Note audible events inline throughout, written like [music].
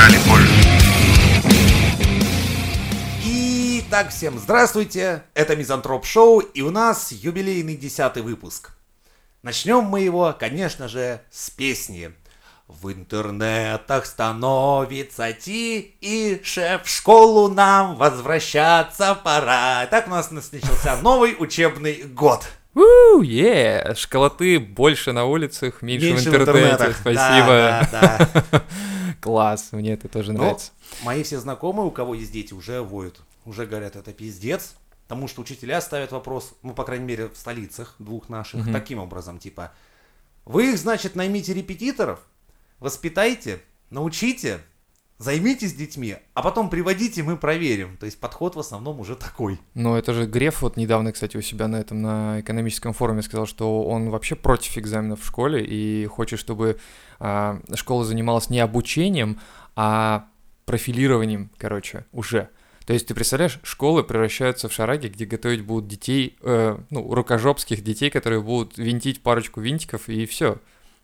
стирали позже. Итак, всем здравствуйте, это Мизантроп Шоу, и у нас юбилейный десятый выпуск. Начнем мы его, конечно же, с песни. В интернетах становится тише, в школу нам возвращаться пора. Так у нас начался новый учебный год. Уу, е, школоты больше на улицах, меньше, Меньше в интернете. интернетах. Спасибо. Да, да, да. [laughs] Класс, мне это тоже Ну, нравится. мои все знакомые, у кого есть дети, уже воют. Уже говорят, это пиздец. Потому что учителя ставят вопрос, ну, по крайней мере, в столицах двух наших, Мгм. таким образом, типа, вы их, значит, наймите репетиторов, воспитайте, научите, займитесь детьми, а потом приводите, мы проверим. То есть подход в основном уже такой. Но это же Греф вот недавно, кстати, у себя на этом, на экономическом форуме сказал, что он вообще против экзаменов в школе и хочет, чтобы а, школа занималась не обучением, а профилированием, короче, уже. То есть ты представляешь, школы превращаются в шараги, где готовить будут детей, э, ну, рукожопских детей, которые будут винтить парочку винтиков и все.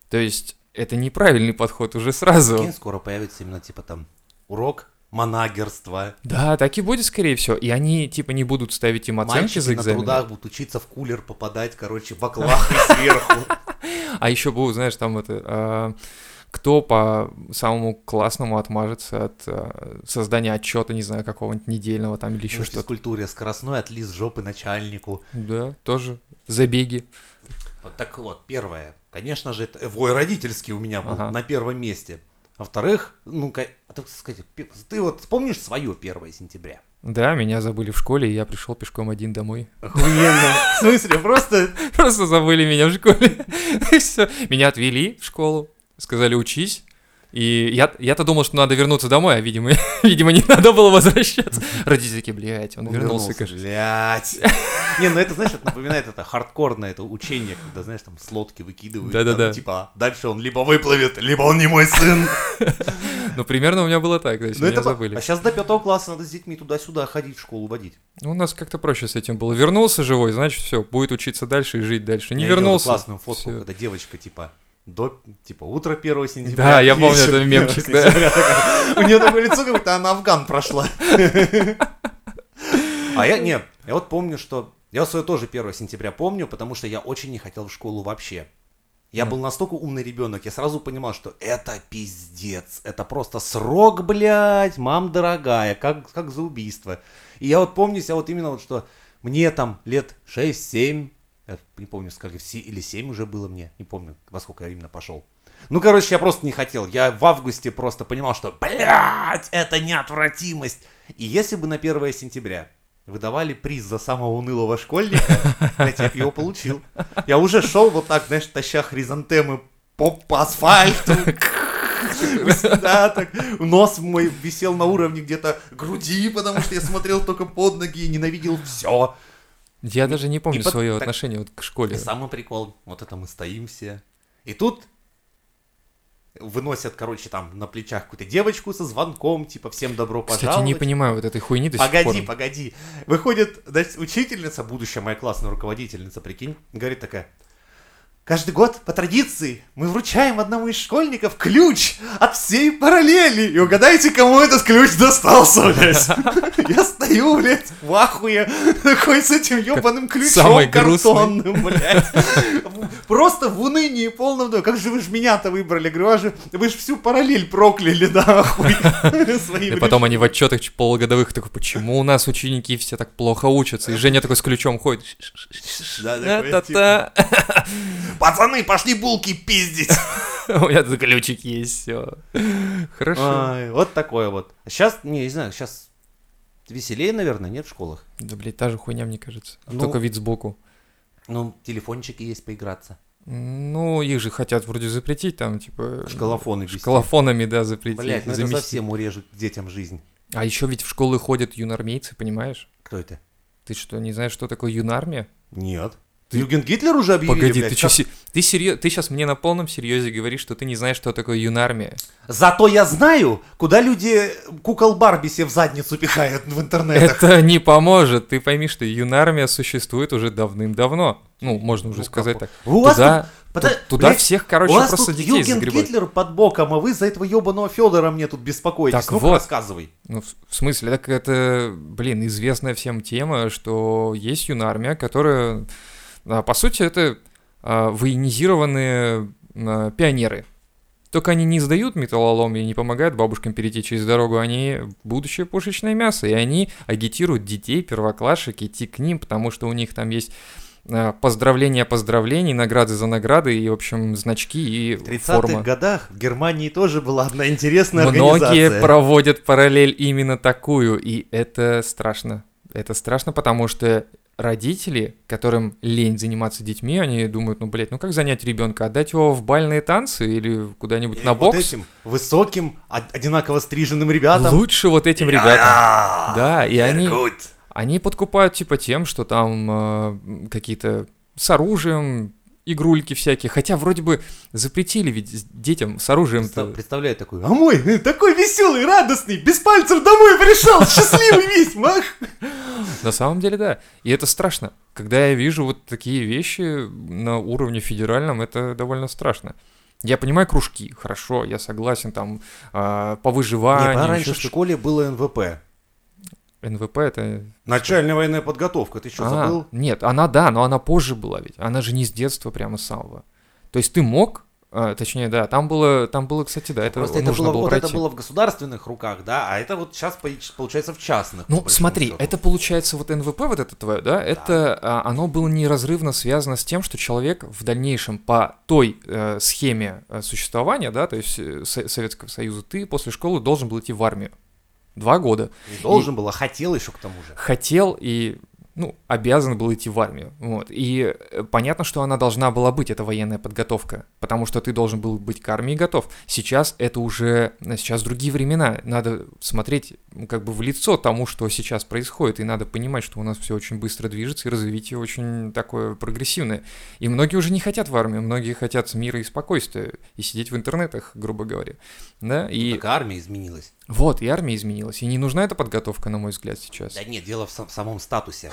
То есть это неправильный подход уже сразу. Прикинь, скоро появится именно, типа, там, урок манагерства. Да, так и будет, скорее всего. И они, типа, не будут ставить им оценки Мальчики за на экзамен. трудах будут учиться в кулер попадать, короче, в оклах и сверху. [laughs] А еще будут, знаешь, там это... а, кто по самому классному отмажется от а, создания отчета, не знаю, какого-нибудь недельного там или еще В что-то. физкультуре скоростной отлиз жопы начальнику. Да, тоже. Забеги. Вот так вот, первое. Конечно же, это вой родительский у меня был Ага. на первом месте. Во-вторых, ну, ка- а так сказать, пе- ты вот помнишь свое 1 сентября? Да, меня забыли в школе, и я пришел пешком один домой. Охуенно. [laughs] В смысле, просто... Просто забыли меня в школе. [laughs] Все. Меня отвели в школу, сказали учись. И я, я-то думал, что надо вернуться домой, а, видимо, [laughs] видимо, не надо было возвращаться. Родители такие, блядь, он, Он вернулся, вернулся, кажется. блядь. [laughs] Не, ну это, знаешь, это напоминает это хардкорное это учение, когда, знаешь, там с лодки выкидывают. Да-да-да. Типа, дальше он либо выплывет, либо он не мой сын. [laughs] Ну, примерно у меня было так, есть Ну меня это забыли. А сейчас до пятого класса надо с детьми туда-сюда ходить, в школу водить. Ну, у нас как-то проще с этим было. Вернулся живой, значит, все, будет учиться дальше и жить дальше. Не Я вернулся. классную фотку, всё. когда девочка, типа, до, типа, утро 1 сентября. Да, я помню этот 1 мемчик, да. У нее такое лицо, как будто она Афган прошла. А я, нет, я вот помню, что... Я свое тоже 1 сентября помню, потому что я очень не хотел в школу вообще. Я был настолько умный ребенок, я сразу понимал, что это пиздец, это просто срок, блядь, мам дорогая, как, как за убийство. И я вот помню себя вот именно вот, что мне там лет 6-7, я не помню, сколько, се- или 7 уже было мне, не помню, во сколько я именно пошел. Ну, короче, я просто не хотел. Я в августе просто понимал, что, блядь, это неотвратимость. И если бы на 1 сентября выдавали приз за самого унылого школьника, блядь, [laughs] я бы его получил. Я уже шел вот так, знаешь, таща хризантемы по, по асфальту. Да, так, нос мой висел на уровне где-то груди, потому что я смотрел только под ноги и ненавидел все. Я даже не помню под- свое так- отношение вот к И школе. самый прикол, вот это мы стоим все. И тут выносят, короче, там на плечах какую-то девочку со звонком, типа, всем добро Кстати, пожаловать. не понимаю вот этой хуйни до сих Погоди, пор. погоди. Выходит, значит, учительница, будущая моя классная руководительница, прикинь, говорит такая, Каждый год, по традиции, мы вручаем одному из школьников ключ от всей параллели. И угадайте, кому этот ключ достался, блядь. [laughs] Я стою, блядь, в ахуе, [laughs] такой с этим ебаным ключом картонным, блядь. Просто в унынии полном. да, Как же вы ж меня-то выбрали? Говорю, а же, вы ж всю параллель прокляли, да, хуй. [laughs] И потом они в отчетах полугодовых такой, почему у нас ученики все так плохо учатся? И Женя такой с ключом ходит. Пацаны, пошли булки пиздить. [laughs] У меня тут ключик есть, все. Хорошо. Вот такое вот. Сейчас, не, не знаю, сейчас веселее, наверное, нет в школах. Да, блядь, та же хуйня, мне кажется. Ну, Только вид сбоку. Ну, телефончики есть поиграться. Ну, их же хотят вроде запретить, там, типа... Шкалофоны вести. Шкалофонами, да, запретить. Блять, ну это совсем урежет детям жизнь. А еще ведь в школы ходят юнармейцы, понимаешь? Кто это? Ты что, не знаешь, что такое юнармия? Нет. Юген Гитлер уже объявили, Погоди, блядь, ты как- ты серьез... ты сейчас мне на полном серьезе говоришь, что ты не знаешь, что такое юнармия? Зато я знаю, куда люди кукол Барби себе в задницу пихают в интернетах. Это не поможет. Ты пойми, что юнармия существует уже давным-давно. Ну, можно уже Ну, сказать так. У вас Туда Пота- Ту- Туда блядь, всех, У короче, вас просто тут детей Юген загребают. Гитлер под боком, а вы за этого ебаного Федора мне тут беспокоитесь. Так ну вот. рассказывай. Ну, в смысле, так это, блин, известная всем тема, что есть юнармия, которая, по сути, это а, военизированные а, пионеры. Только они не сдают металлолом и не помогают бабушкам перейти через дорогу, они будущее пушечное мясо, и они агитируют детей, первоклашек идти к ним, потому что у них там есть а, поздравления поздравлений, награды за награды и, в общем, значки и В 30-х форма. годах в Германии тоже была одна интересная Многие организация. проводят параллель именно такую, и это страшно. Это страшно, потому что родители, которым лень заниматься детьми, они думают, ну, блядь, ну как занять ребенка? Отдать его в бальные танцы или куда-нибудь Или на вот бокс? этим высоким, од- одинаково стриженным ребятам. Лучше вот этим ребятам. Да, и они, они подкупают типа тем, что там э, какие-то с оружием, игрульки всякие. Хотя вроде бы запретили ведь детям с оружием. Представ- Представляю такой, а мой э, такой веселый, радостный, без пальцев домой пришел, счастливый весь, мах. На самом деле, да. И это страшно. Когда я вижу вот такие вещи на уровне федеральном, это довольно страшно. Я понимаю кружки, хорошо, я согласен, там, а, по Нет, выживанию, а раньше в школе было НВП. НВП это... Начальная военная подготовка, ты что, А, забыл? Нет, она да, но она позже была ведь. Она же не с детства прямо с самого. То есть ты мог, а, точнее, да, там было, там было, кстати, да, это Просто это нужно было, было вот пройти. это было в государственных руках, да, а это вот сейчас получается в частных. Ну, смотри, счету. это получается вот НВП вот это твое, да, это а, оно было неразрывно связано с тем, что человек в дальнейшем по той э, схеме э, существования, да, то есть э, Со- Советского Союза, ты после школы должен был идти в армию. Два года. Не должен был, а хотел еще к тому же. Хотел и, ну, обязан был идти в армию. Вот. И э, понятно, что она должна была быть, эта военная подготовка, потому что ты должен был быть к армии готов. Сейчас это уже, сейчас другие времена. Надо смотреть ну, как бы в лицо тому, что сейчас происходит, и надо понимать, что у нас все очень быстро движется, и развитие очень такое прогрессивное. И многие уже не хотят в армию, многие хотят мира и спокойствия, и сидеть в интернетах, грубо говоря. Да, и Так армия изменилась. Вот, и армия изменилась, и не нужна эта подготовка, на мой взгляд, сейчас. Да нет, дело в, сам- в самом статусе.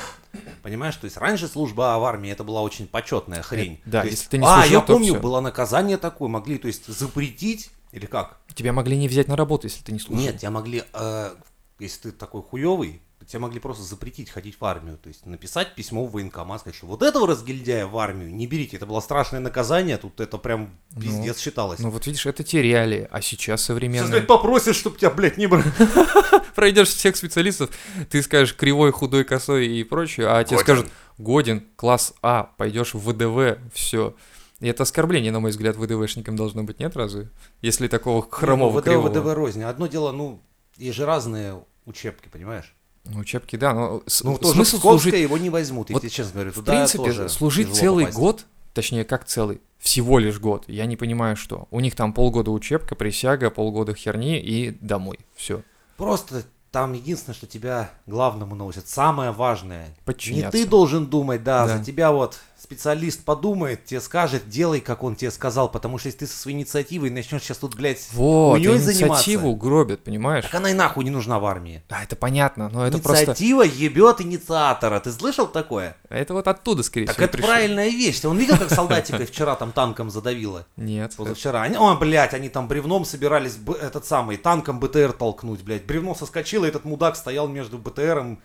Понимаешь, то есть раньше служба в армии это была очень почетная хрень. да, То если есть, ты не А, служил, я то помню, всё. было наказание такое, могли, то есть, запретить, или как? Тебя могли не взять на работу, если ты не служил. Нет, тебя могли, э, если ты такой хуевый, тебя могли просто запретить ходить в армию. То есть написать письмо в военкомат, сказать, что вот этого разгильдяя в армию не берите. Это было страшное наказание, тут это прям пиздец считалось. Ну вот видишь, это те реалии, а сейчас Сейчас, современные. блядь, попросишь, чтобы тебя, блядь, не брали. [laughs] Пройдешь всех специалистов, ты скажешь кривой, худой, косой и прочее, а тебе скажут годен, класс А, пойдешь в ВДВ, все. И это оскорбление, на мой взгляд, ВДВшникам должно быть, нет разве? Если такого хромого, Ну, ВДВ, кривого. ВДВ рознь. Одно дело, ну, есть же разные учебки, понимаешь? Ну, учебки, да, но Ну, тоже смысл служить... его не возьмут, Вот, тебе честно говорю. В принципе, тоже служить целый попасть. год, точнее, как целый, всего лишь год, я не понимаю, что. У них там полгода учебка, присяга, полгода херни и домой. Все. Просто там единственное, что тебя главному научат, самое важное. Не Подчиняться. ты должен думать, да, Да. за тебя вот специалист подумает, тебе скажет, делай, как он тебе сказал, потому что если ты со своей инициативой начнешь сейчас тут, блядь, Вот, хуйней инициативу заниматься, гробят, понимаешь? так она и нахуй не нужна в армии. Да, это понятно, но это просто... Инициатива ебет инициатора, ты слышал такое? Это вот оттуда, скорее Так всего, это пришло. правильная вещь. Он видел, как солдатика [laughs] вчера там танком задавило? Нет. Позавчера. Они, о, блядь, они там бревном собирались этот самый танком БТР толкнуть, блядь. Бревно соскочило, этот мудак стоял между БТРом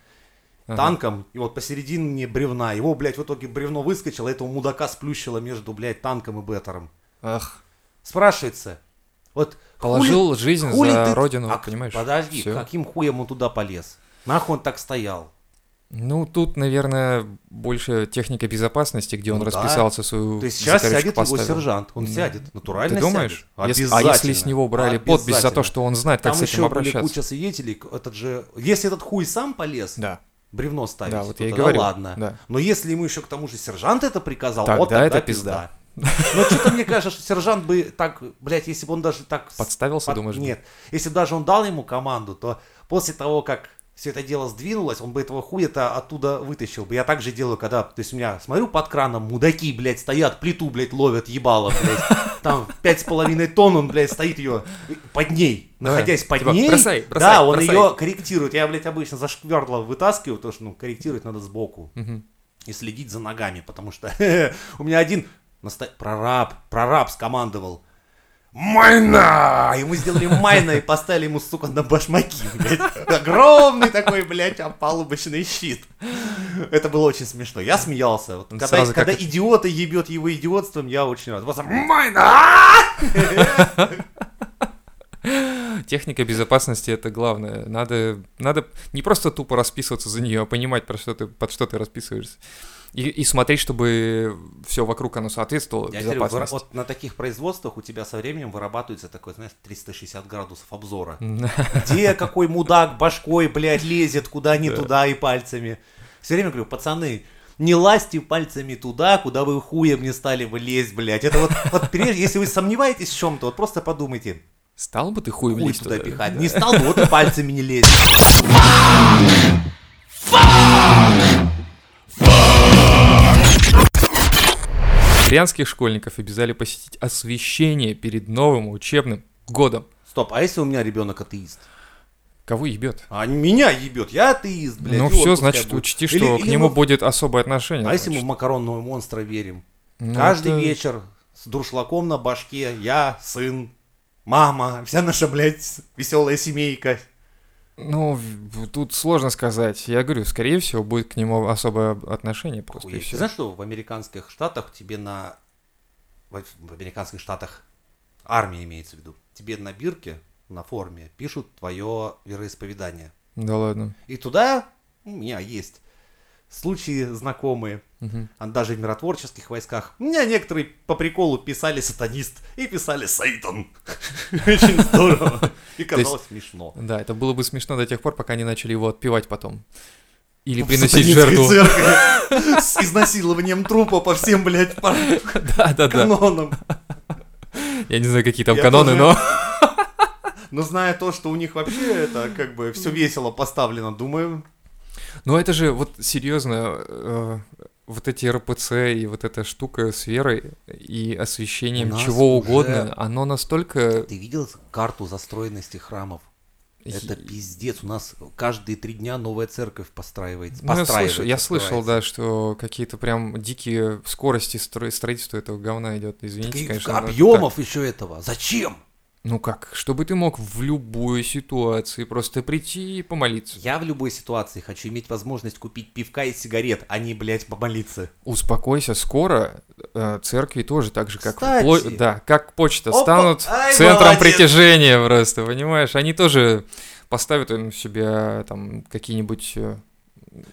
Ага. танком, и вот посередине бревна. Его, блядь, в итоге бревно выскочило, этого мудака сплющило между, блядь, танком и БТРом. Ах, Спрашивается, вот положил жизнь хули за ты- родину, А, понимаешь? Подожди, Всё. каким хуем он туда полез? Нахуй он так стоял? Ну, тут, наверное, больше техника безопасности, где он Ну да. расписался свою То есть сейчас сядет его поставил. сержант, он Ну, сядет, натурально Ты думаешь? сядет. Если- а если с него брали подпись за Обязательно. то, что он знает, как Там с этим еще обращаться? куча свидетелей, этот же, если этот хуй сам полез, Да, бревно ставить, Да, вот то я и тогда говорю, ладно. да. Но если ему еще к тому же сержант это приказал, Тогда вот тогда это пизда. Но что-то мне кажется, что сержант бы так, блядь, если бы он даже так... Подставился, под- думаешь? Нет, если бы даже он дал ему команду, то после того, как все это дело сдвинулось, он бы этого хуя-то оттуда вытащил бы. Я так же делаю, когда, то есть у меня, смотрю под краном, мудаки, блядь, стоят, плиту, блядь, ловят, ебало, блядь. Там пять с половиной тонн он, блядь, стоит ее под ней, находясь под типа, ней. бросай, бросай, да, он бросай. ее корректирует. Я, блядь, обычно за шквердло вытаскиваю, потому что, ну, корректировать надо сбоку Мгм. и следить за ногами, потому что [laughs] у меня один Наста... Прораб, прораб скомандовал. Майна! Мы сделали майна и поставили ему, сука, на башмаки, блядь. Огромный такой, блядь, опалубочный щит. Это было очень смешно. Я смеялся. Вот, когда Сразу когда как- идиота ебет его идиотством, я очень рад. Просто майна! Техника безопасности это главное. Надо, надо не просто тупо расписываться за нее, а понимать, про что ты, под что ты расписываешься. И, и смотреть, чтобы все вокруг оно соответствовало Я говорю, безопасности. вот на таких производствах у тебя со временем вырабатывается такой, знаешь, 360 градусов обзора. [laughs] Где какой мудак башкой, блядь, лезет куда не туда и пальцами. Все время говорю, пацаны, не лазьте пальцами туда, куда вы хуем не стали бы лезть, блядь. Это вот, вот прежде, если вы сомневаетесь в чем-то, вот просто подумайте, Стал бы ты хуй хуй влезть туда туда? пихать. Не стал бы, вот и пальцами не лезть. Брянских школьников обязали посетить освещение перед новым учебным годом. Стоп, а если у меня ребенок атеист? Кого ебет? А меня ебет, я атеист, блядь. ну все, значит, будет. учти, Или- что к или нему мы- будет особое отношение. А если мы значит. в макаронного монстра верим? Ну, Каждый это- вечер с дуршлаком на башке, я, сын, мама, вся наша, блядь, веселая семейка. Ну, тут сложно сказать. Я говорю, скорее всего, будет к нему особое отношение просто. Охуеть. Ты знаешь, что в американских штатах тебе на... В в американских штатах армия имеется в виду. Тебе на бирке, на форме пишут твое вероисповедание. Да ладно. И туда у меня есть случаи знакомые. А даже в миротворческих войсках. У меня некоторые по приколу писали сатанист и писали Сейтан. [laughs] Очень здорово. И казалось смешно. Да, это было бы смешно до тех пор, пока не начали его отпевать потом. Или В приносить жертву. [laughs] С изнасилованием трупа по всем, блядь, канонам. Я не знаю, какие там каноны, но... Но зная то, что у них вообще это как бы все весело поставлено, думаю, Но это же вот серьезно, э, вот эти РПЦ и вот эта штука с верой и освещением чего уже- угодно, оно настолько... ты видел карту застроенности храмов? Это пиздец. У нас каждые три дня новая церковь постраивается. Ну, я слышал, я слышал, да, что какие-то прям дикие скорости стро- строительства этого говна идет. Так Извините, и конечно. объемов еще этого. Зачем? Ну как? Чтобы ты мог в любой ситуации просто прийти и помолиться. Я в любой ситуации хочу иметь возможность купить пивка и сигарет, а не, блядь, помолиться. Успокойся, скоро э, церкви тоже так же, как Кстати. пло- да, как почта Опа! станут Ай, центром молодец! притяжения просто, понимаешь? Они тоже поставят им себе там какие-нибудь э,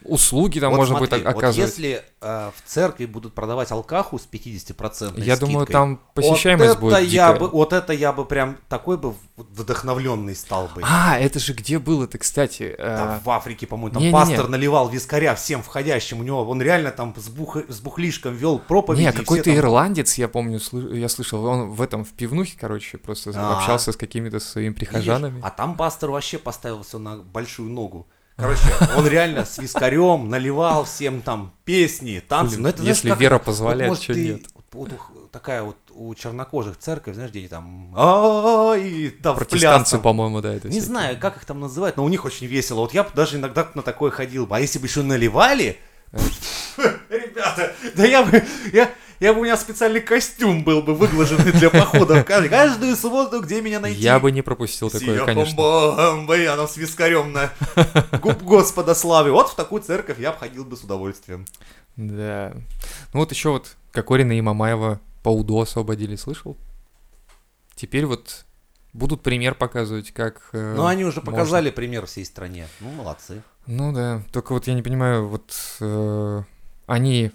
услуги там Вот можно смотри, будет о- вот оказывать. если э, в церкви будут продавать алкаху с 50% Я думаю, скидкой, там посещаемость вот будет это я дикая. бы, Вот это я бы прям такой бы вдохновленный стал бы. А, это же где было-то, кстати? э, Там в Африке, по-моему, там не-не-не. пастор наливал вискаря всем входящим. У него он реально там с, бух- с бухлишком вел проповеди. Не, и все какой-то там- ирландец, я помню, слы- я слышал, он в этом, в пивнухе, короче, просто А. общался с какими-то своими Видишь? прихожанами. А там пастор вообще поставил все на большую ногу. Короче, он реально с вискарем наливал всем там песни, танцы. Но это, знаешь, если как- вера вот, позволяет, может, чё ты- нет? вот у- такая вот у чернокожих церковь, знаешь, где они там «А, и там Протестанцы, по-моему, да, это Не всякие. знаю, как их там называют, но у них очень весело. Вот я б даже иногда на такое ходил бы. А если бы еще наливали, [laughs] ребята, да я бы, я, я бы у меня специальный костюм был бы выглаженный для похода. Каждую, каждую субботу, где меня найти. Я бы не пропустил такое, конечно. Бомбой, она с вискарем на губ Господа славы. Вот в такую церковь я бы ходил бы с удовольствием. Да. Ну вот еще вот Кокорина и Мамаева по УДО освободили, слышал? Теперь вот будут пример показывать, как... э, Ну, они уже можно. показали пример всей стране. Ну, молодцы. Ну да, только вот я не понимаю, вот э, они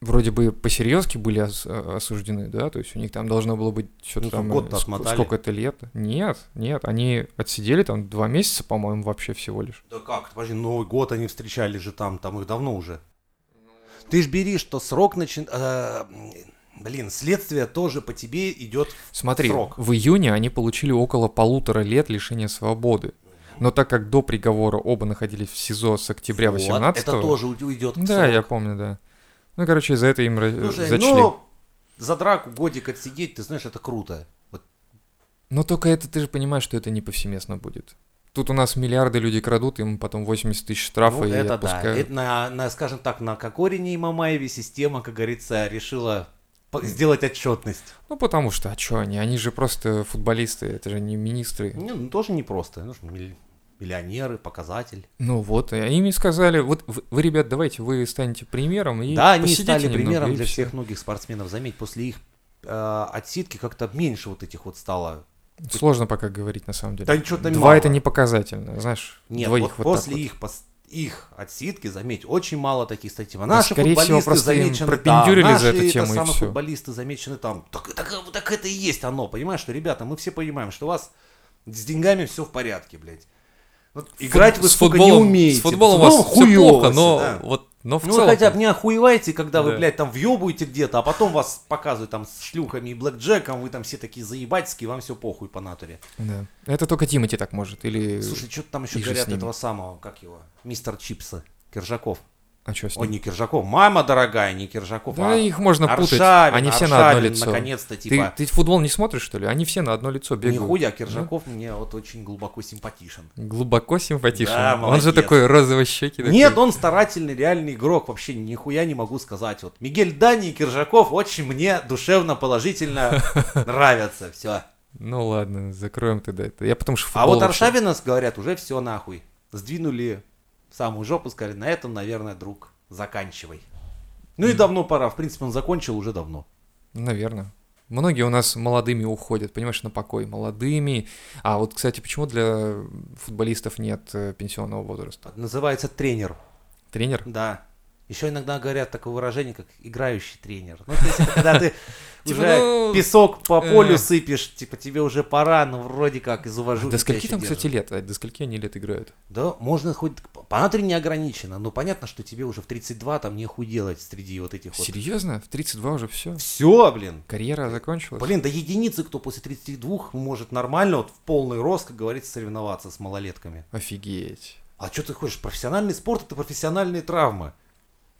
вроде бы посерьезки были ос- осуждены, да, то есть у них там должно было быть что-то Ну, там год-то э, ск- отмотали. сколько-то лет. Нет, нет, они отсидели там два месяца, по-моему, вообще всего лишь. Да как, подожди, Новый год они встречали же там, там их давно уже. Ты ж бери, что срок начин... э, блин, следствие тоже по тебе идет Смотри, Срок. в июне они получили около полутора лет лишения свободы. Но так как до приговора оба находились в СИЗО с октября Вот, 18 Это тоже уй- уйдет к Да, я сроку. помню, да. Ну, короче, за это им Слушай, зачли. ну, за драку годик отсидеть, ты знаешь, это круто. Вот Но только это ты же понимаешь, что это не повсеместно будет. Тут у нас миллиарды людей крадут, им потом 80 тысяч штрафа ну, и это да. отпускают. Это на, на, скажем так, на Кокорине и Мамаеве система, как говорится, решила сделать отчетность. Ну, потому что, а что они? Они же просто футболисты, это же не министры. Не, ну, тоже непросто. Ну, что, милли- миллионеры, показатель. Ну вот, и они мне сказали, вот вы, вы, ребят, давайте вы станете примером и да, они стали немного, примером для всех многих спортсменов. Заметь, после их э, отсидки как-то меньше вот этих вот стало. Сложно пока говорить, на самом деле. Да ничего там Два мало. это не показательно, знаешь, Нет, вот вот после вот. их, их отсидки, заметь, очень мало таких статей. Да, Наши скорее всего, футболисты им замечены там, пропендюрили за наши эту это тему, и самые футболисты замечены там. Так, так, так это и есть оно, понимаешь, что, ребята, мы все понимаем, что у вас с деньгами все в порядке, блядь. Вот играть Фут- вы, с футболом, не умеете. С футболом у вас все плохо, но да. вот, но в Ну, вы целом. хотя бы не охуеваете, когда вы, Да. блядь, там въебуете где-то, а потом вас показывают там с шлюхами и блэкджеком, вы там все такие заебательские, вам все похуй по натуре. Да. Это только Тимати так может, или... Слушай, что-то там еще и говорят этого самого, как его, мистер Чипса, Киржаков. А что с Ой, ним? не Киржаков, мама дорогая, не Киржаков, Да а их можно путать, Аршавин, они все на одно Аршавин, лицо. наконец-то, Ты, типа, ты футбол не смотришь, что ли? Они все на одно лицо бегают. нихуя, Киржаков мне вот очень глубоко симпатичен. Глубоко симпатичен. Да, он молодец. же такой розовый щеки. Нет, он старательный, реальный игрок, вообще нихуя не могу сказать. Вот Мигель Дани и Киржаков очень мне душевно, положительно [laughs] нравятся, все. Ну ладно, закроем тогда это. Я потому что А вот Аршавина, говорят, уже все нахуй. Сдвинули самую жопу, сказали, на этом, наверное, друг, заканчивай. Ну и давно пора, в принципе, он закончил уже давно. Наверное. Многие у нас молодыми уходят, понимаешь, на покой. Молодыми. А вот, кстати, почему для футболистов нет э, пенсионного возраста? Называется тренер, Тренер? да. Еще иногда говорят такое выражение, как играющий тренер. Ну, то есть это когда ты [laughs] Типа, уже ну, песок по полю э. сыпешь, типа тебе уже пора, но вроде как из уважения. До скольки там, кстати, лет? А До скольки они лет играют? Да, можно хоть по не ограничено, но понятно, что тебе уже в 32 там нехуй делать среди вот этих вот. Серьезно? В 32 уже все? Все, блин. Карьера закончилась? Блин, да единицы, кто после 32 может нормально, вот в полный рост, как говорится, соревноваться с малолетками. Офигеть. А что ты хочешь? Профессиональный спорт это профессиональные травмы.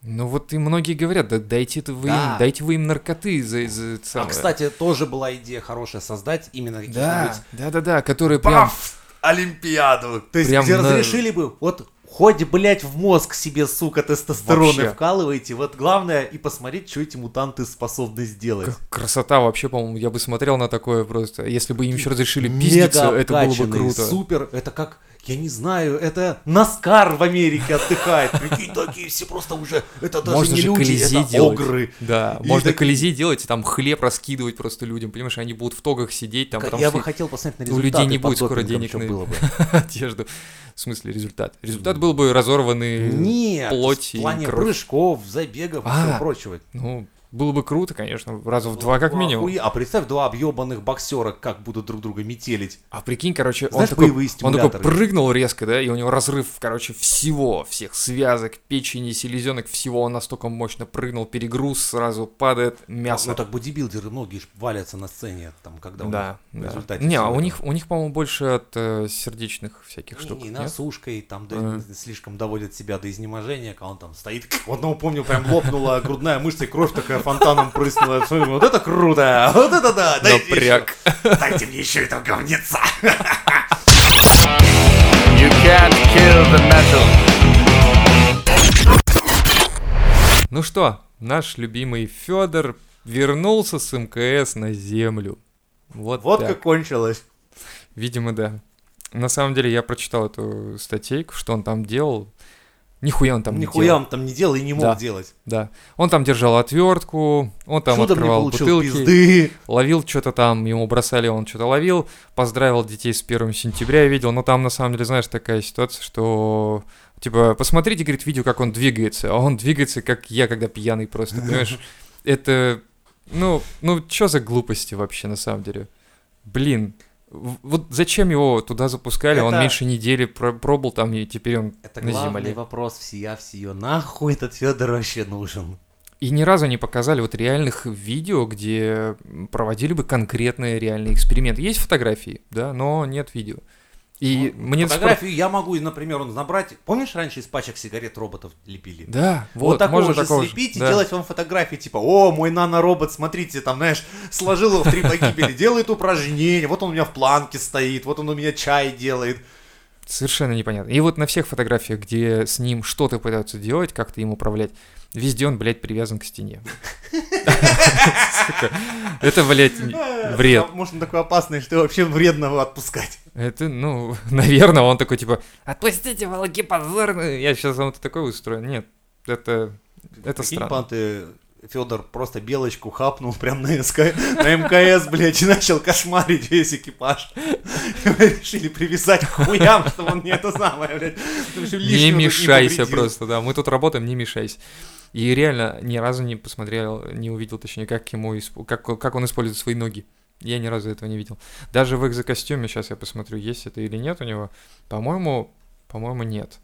Ну вот и многие говорят, да дайте вы Да. им, дайте вы им наркоты за, за А, самое». кстати, тоже была идея хорошая создать именно да, какие-нибудь да, да, да, которые прям Паф! Олимпиаду. То есть, Прям где на- разрешили бы, вот хоть, блядь, в мозг себе, сука, тестостероны Вообще. вкалываете. Вот главное и посмотреть, что эти мутанты способны сделать. К- красота вообще, по-моему, я бы смотрел на такое просто. Если бы им еще разрешили пиздиться, это было бы круто. Супер, это как, я не знаю, это Наскар в Америке отдыхает. Прикинь, такие все просто уже, это даже Можно не же люди, это делать. огры. Да, И можно так- колизей делать, и там хлеб раскидывать просто людям, понимаешь, они будут в тогах сидеть, там, я бы хотел посмотреть на у результаты людей не будет скоро денег на- было бы. [laughs] одежду. В смысле результат? Результат был бы разорванный Нет, плоть в плане прыжков, забегов и А, всего прочего. Ну, было бы круто, конечно, раза в два как Ну, минимум. охуе- А представь, два объебанных боксера как будут друг друга метелить. А прикинь, короче, он Знаешь, такой, боевые он такой прыгнул резко, да, и у него разрыв, короче, всего, всех связок, печени, селезенок, всего, он настолько мощно прыгнул, перегруз, сразу падает мясо. Ну так бодибилдеры многие валятся на сцене, там, когда у да, них в да. результате Не, а у них, у них, по-моему, больше от э, сердечных всяких Не, штук. не, насушкой, там да, Ага. слишком доводят себя до изнеможения, когда он там стоит. У одного, помню, прям лопнула грудная мышца, и кровь такая фонтаном прыснула. Я смотрю, Вот это круто! Вот это да! Дайте Напряг. еще- Дайте мне еще этого говнеца! You can't kill the metal. Ну что, наш любимый Федор вернулся с МКС на землю. Вот, Вот так. как кончилось. Видимо, да. На самом деле я прочитал эту статейку, что он там делал. Нихуя он там не Нихуя делал. он там не делал и не мог Да. делать. Да. Он там держал отвертку, он там Чудом не открывал бутылки, пизды. ловил что-то там, ему бросали, он что-то ловил, поздравил детей с первым сентября, я видел, но там на самом деле, знаешь, такая ситуация, что типа, посмотрите, говорит, видео, как он двигается, а он двигается, как я, когда пьяный просто, понимаешь? [laughs] Это, ну, ну, что за глупости вообще на самом деле? Блин, вот зачем его туда запускали? Он Это- меньше недели про- пробыл там, и теперь он Это на главный земле. вопрос всея всего. Нахуй этот Федор вообще нужен? И ни разу не показали вот реальных видео, где проводили бы конкретные реальные эксперименты. Есть фотографии, да, но нет видео. И Ну, мне Фотографию я могу, например, он набрать. Помнишь, раньше из пачек сигарет роботов лепили? Да, Вот, вот, такого можно же такого же, слепить и да. делать вам фотографии, типа, о, мой наноробот, смотрите, там, знаешь, сложил его в три погибели, делает упражнения, вот он у меня в планке стоит, вот он у меня чай делает. Совершенно непонятно. И вот на всех фотографиях, где с ним что-то пытаются делать, как-то им управлять, везде он, блядь, привязан к стене. [laughs] Это, блядь, вред. Может, он такой опасный, что вообще вредно его отпускать. Это, ну, [laughs] наверное, он такой, типа, отпустите, волки позорные. Я сейчас вам такой устрою. Нет, это, это странно. Федор просто белочку хапнул прям на, СК... на МКС, блядь, и начал кошмарить весь экипаж. Решили привязать к хуям, чтобы он не это самое, блядь. Не мешайся просто, да. Мы тут работаем, не мешайся. И реально ни разу не посмотрел, не увидел, точнее, как ему как, как он использует свои ноги. Я ни разу этого не видел. Даже в экзокостюме, сейчас я посмотрю, есть это или нет у него. По-моему, по-моему, нет.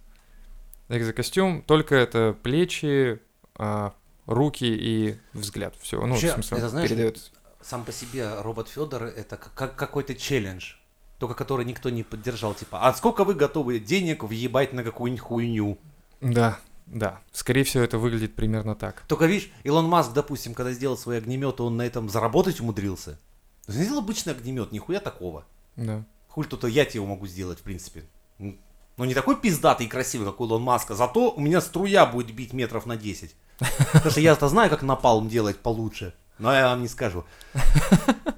Экзокостюм, только это плечи, а, руки и взгляд. Все, ну, Вообще, в смысле, это знаешь, передает. Сам по себе робот Федор это как какой-то челлендж. Только который никто не поддержал. Типа, а сколько вы готовы денег въебать на какую-нибудь хуйню? Да, да. Скорее всего, это выглядит примерно так. Только видишь, Илон Маск, допустим, когда сделал свои огнеметы, он на этом заработать умудрился. Сделал обычный огнемет, нихуя такого. Да. Хуль тут я тебе его могу сделать, в принципе. Ну, не такой пиздатый и красивый, как у Илон Маска, зато у меня струя будет бить метров на 10. Потому что я-то знаю, как напалм делать получше. Но я вам не скажу. [laughs]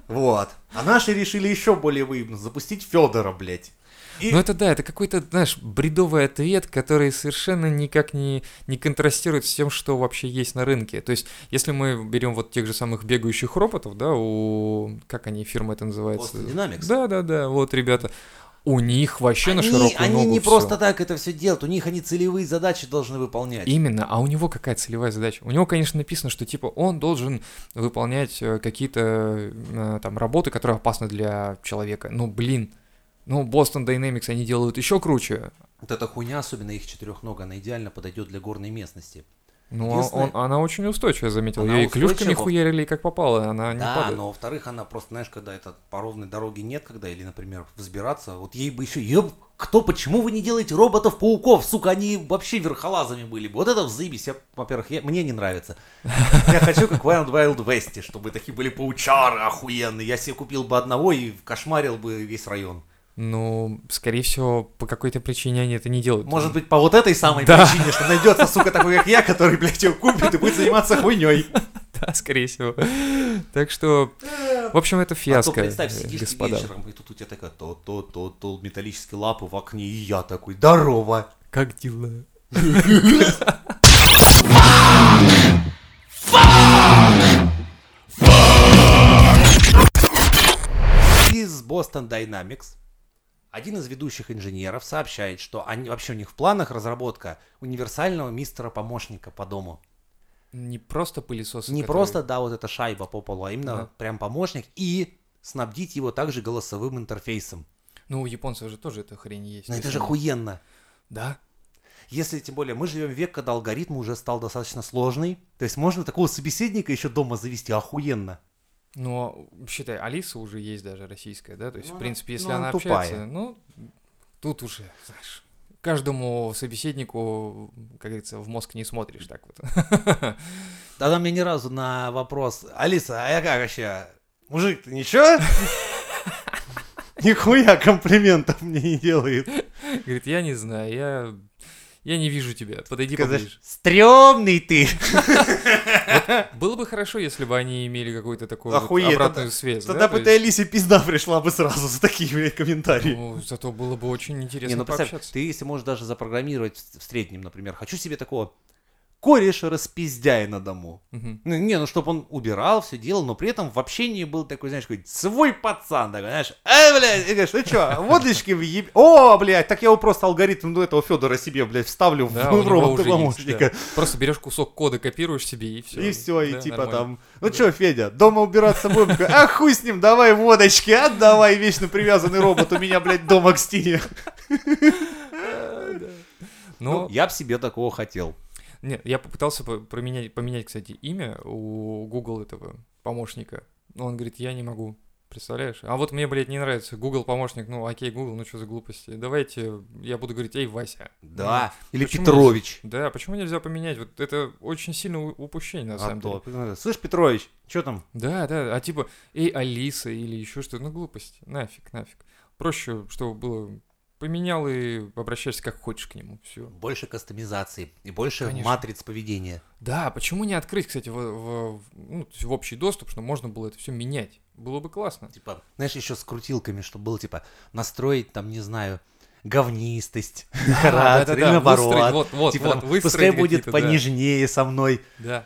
Вот. А наши решили еще более выебно запустить Федора, блядь. И- Ну это да, это какой-то, знаешь, бредовый ответ, который совершенно никак не, не контрастирует с тем, что вообще есть на рынке. То есть, если мы берем вот тех же самых бегающих роботов, да, у... Как они, фирма это называется? Boston Dynamics. Да, да, да, вот, ребята. У них вообще на Они, широкую они ногу не всё. просто так это все делают, у них они целевые задачи должны выполнять. Именно, а у него какая целевая задача? У него, конечно, написано, что типа он должен выполнять э, какие-то э, там работы, которые опасны для человека. Ну, блин, ну, Boston Dynamics они делают еще круче. Вот эта хуйня, особенно их четырехнога, она идеально подойдет для горной местности. Ну, а он, она очень устойчивая, заметил. Она Ее и клюшками устойчива. хуярили, как попало, она не да, падает. но во-вторых, она просто, знаешь, когда это по ровной дороге нет, когда, или, например, взбираться, вот ей бы еще, еб, кто, почему вы не делаете роботов-пауков, сука, они вообще верхолазами были бы. Вот это взаимись, во-первых, я- мне не нравится. [laughs] Я хочу, как в Wild Wild West, чтобы такие были паучары охуенные. Я себе купил бы одного и кошмарил бы весь район. Ну, скорее всего, по какой-то причине они это не делают. Может быть, по вот этой самой Да. причине, что найдется, сука, такой, как я, который, блядь, его купит и будет заниматься хуйней. [laughs] Да, скорее всего. Так что, в общем, это А то фиаско, представь, сидишь господа. вечером, и тут у тебя такая то-то-то-то металлические лапы в окне, и я такой, здорово. Как дела? Из Boston Dynamics один из ведущих инженеров сообщает, что они, вообще у них в планах разработка универсального мистера-помощника по дому. Не просто пылесос. Не просто, да, вот эта шайба по полу, а именно Да. прям помощник и снабдить его также голосовым интерфейсом. Ну, у японцев же тоже эта хрень есть. Но То это же охуенно. Да? Если, тем более, мы живем в век, когда алгоритм уже стал достаточно сложный. То есть можно такого собеседника еще дома завести охуенно. Но, считай, Алиса уже есть даже российская, да? То есть, Ну, в принципе, если ну, она она тупая. общается, ну, тут уже, знаешь, каждому собеседнику, как говорится, в мозг не смотришь так вот. [laughs] Тогда мне ни разу на вопрос, Алиса, а я как вообще? Мужик, ты ничего? [laughs] Нихуя комплиментов мне не делает. Говорит, я не знаю, я, я не вижу тебя, подойди Сказать, поближе. стрёмный ты. [laughs] Было бы хорошо, если бы они имели какую-то такую обратную связь. Тогда да, то бы Алисе пизда пришла бы сразу за такие, комментарии. ну, зато было бы очень интересно ну представь, пообщаться. ты если можешь даже запрограммировать в среднем, например, хочу себе такого кореша распиздяя на дому. Ну, не, ну, чтобы он убирал, все делал, но при этом в общении был такой, знаешь, какой свой пацан, такой, знаешь, э, блядь, и говоришь, ну что, водочки въеб... О, блядь, так я его просто алгоритм ну, этого Федора себе, блядь, вставлю Да, в, в робота есть, помощника. да. Просто берешь кусок кода, копируешь себе и все. И все, и типа там, ну что, Федя, дома убираться будем? А хуй с ним, давай водочки, отдавай, вечно привязанный робот, у меня, блядь, дома к стене. [laughs] Но Ну, я бы себе такого хотел. Нет, я попытался по- променять, поменять, кстати, имя у Google этого помощника. Но он говорит, я не могу. Представляешь? А вот мне, блядь, не нравится Google помощник. Ну, окей, Google, ну что за глупости? Давайте я буду говорить, эй, Вася. Да, или почему Петрович. Да, почему нельзя поменять? Вот это очень сильное упущение, на А самом деле. то, слышь, Петрович, что там? Да, да, а типа, эй, Алиса или еще что-то. Ну, глупость. Нафиг, нафиг. Проще, чтобы было поменял и обращайся как хочешь к нему. Все. Больше кастомизации и больше Конечно. матриц поведения. Да, почему не открыть, кстати, в, в- ну, в общий доступ, чтобы можно было это все менять? Было бы классно. Типа, знаешь, еще с крутилками, чтобы было, типа, настроить, там, не знаю, говнистость, [laughs] характер, [laughs] или да-да-да, наоборот. выстроить, вот, вот, Типа, вот, там, выстроить пускай будет да. понежнее со мной. Да.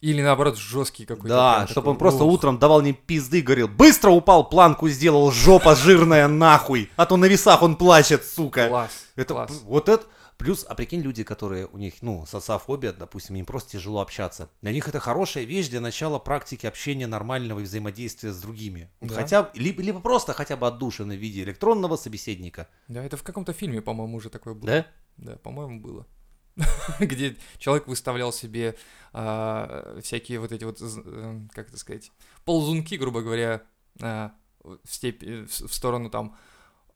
Или наоборот, жесткий какой-то. Да, чтобы он просто ух. утром давал мне пизды, говорил, быстро упал, планку сделал, жопа жирная нахуй, а то на весах он плачет, сука. Класс. Это класс. вот это плюс, а прикинь, люди, которые у них, ну, социофобия, допустим, им просто тяжело общаться. Для них это хорошая вещь для начала практики общения нормального и взаимодействия с другими. Да. Хотя либо, либо просто хотя бы отдушины в виде электронного собеседника. Да, это в каком-то фильме, по-моему, уже такое было. Да? Да, по-моему, было. [laughs] Где человек выставлял себе а, всякие вот эти вот, э, как это сказать, ползунки, грубо говоря, а, в, степь- э, в с- в сторону там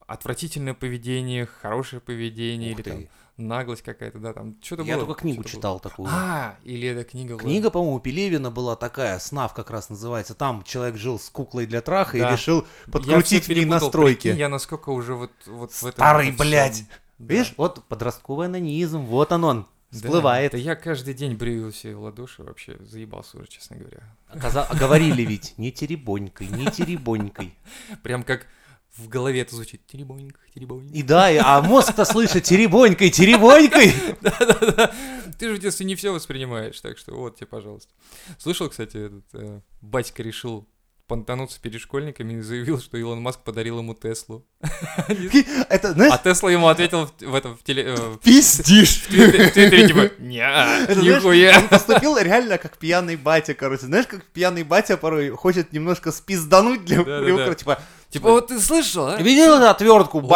отвратительное поведение, хорошее поведение, Ух или там ты. наглость какая-то, да, там что-то Я было. только книгу что-то было. читал такую. А, или эта книга была. Книга, по-моему, у Пелевина была такая, «Снав» как раз называется. Там человек жил с куклой для траха Да. и решил Я подкрутить в ней настройки. прикинь, я насколько уже вот, вот в этом... Старый, всём. Да. Видишь, вот подростковый анонизм, вот он он, Да, всплывает. Да я каждый день брю себе в ладоши, вообще заебался уже, честно говоря. Оказа- а говорили ведь, не теребонькой, не теребонькой. Прям как в голове это звучит. Теребонька, теребонька. И да, а мозг-то слышит теребонькой, теребонькой. Да-да-да. Ты же в детстве не все воспринимаешь, так что вот тебе, пожалуйста. Слышал, кстати, этот э, батька решил понтануться перед школьниками и заявил, что Илон Маск подарил ему Теслу. [laughs] Это, А знаешь, Тесла ему ответил в, этом в теле... э, пиздишь. [laughs] В Твиттере, типа, нихуя. он поступил реально как пьяный батя, короче. Знаешь, как пьяный батя порой хочет немножко спиздануть для приукра, типа, Типа, вот ты слышал, а? видел эту отвертку, вот-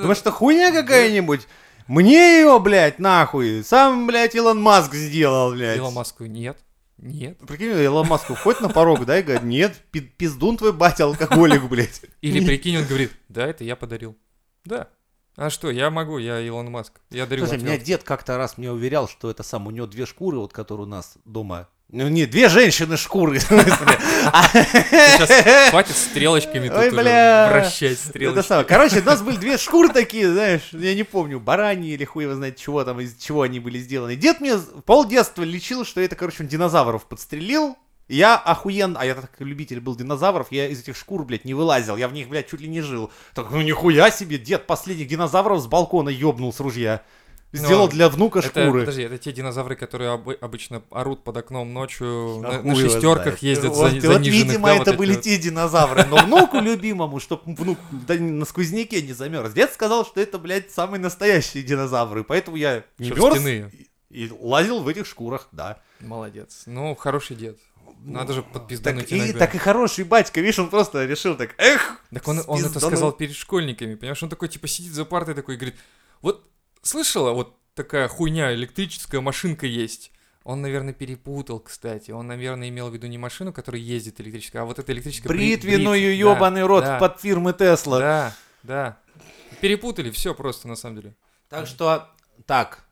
Думаешь, это хуйня какая-нибудь? Мне ее, блядь, нахуй. Сам, блядь, Илон Маск сделал, блядь. Илон Маску нет. Нет. Прикинь, Илон Маск уходит на порог, да, и говорит, нет, пи- пиздун твой батя алкоголик, блядь. Или прикинь, он говорит, да, это я подарил. Да. А что, я могу, я Илон Маск. Я дарю Слушай, меня дед как-то раз мне уверял, что это сам, у него две шкуры, вот которые у нас дома. Ну, не, две женщины шкуры. [laughs] Сейчас хватит стрелочками тут вращать стрелочки. Короче, у нас были две шкуры такие, знаешь, я не помню, бараньи или хуй его знает чего там, из чего они были сделаны. Дед мне пол детства лечил, что это, короче, он динозавров подстрелил. Я охуенно, а я так любитель был динозавров, я из этих шкур, блядь, не вылазил, я в них, блядь, чуть ли не жил. Так, ну нихуя себе, дед последних динозавров с балкона ёбнул с ружья. Сделал Ну, для внука Это, шкуры. подожди, это те динозавры, которые обы- обычно орут под окном ночью, А на, на шестерках знает. ездят вот, за, вот, видимо, да, это были вот. те динозавры. Но внуку любимому, чтоб внук да, на сквозняке не замерз. Дед сказал, что это, блядь, самые настоящие динозавры. Поэтому я не мерз и, и лазил в этих шкурах, да. Молодец. Ну, хороший дед. Надо же Так подпиздануть и, иногда. так и хороший батька, видишь, он просто решил так, эх, Так он, он это сказал перед школьниками, понимаешь? Он такой, типа, сидит за партой такой и говорит, вот слышала, вот такая хуйня, электрическая машинка есть. Он, наверное, перепутал, кстати. Он, наверное, имел в виду не машину, которая ездит электрическая, а вот эта электрическая... бри- бритвенную брит- ебаный да, рот да, под фирмы Тесла. Да, да. Перепутали все просто, на самом деле. Так что, так,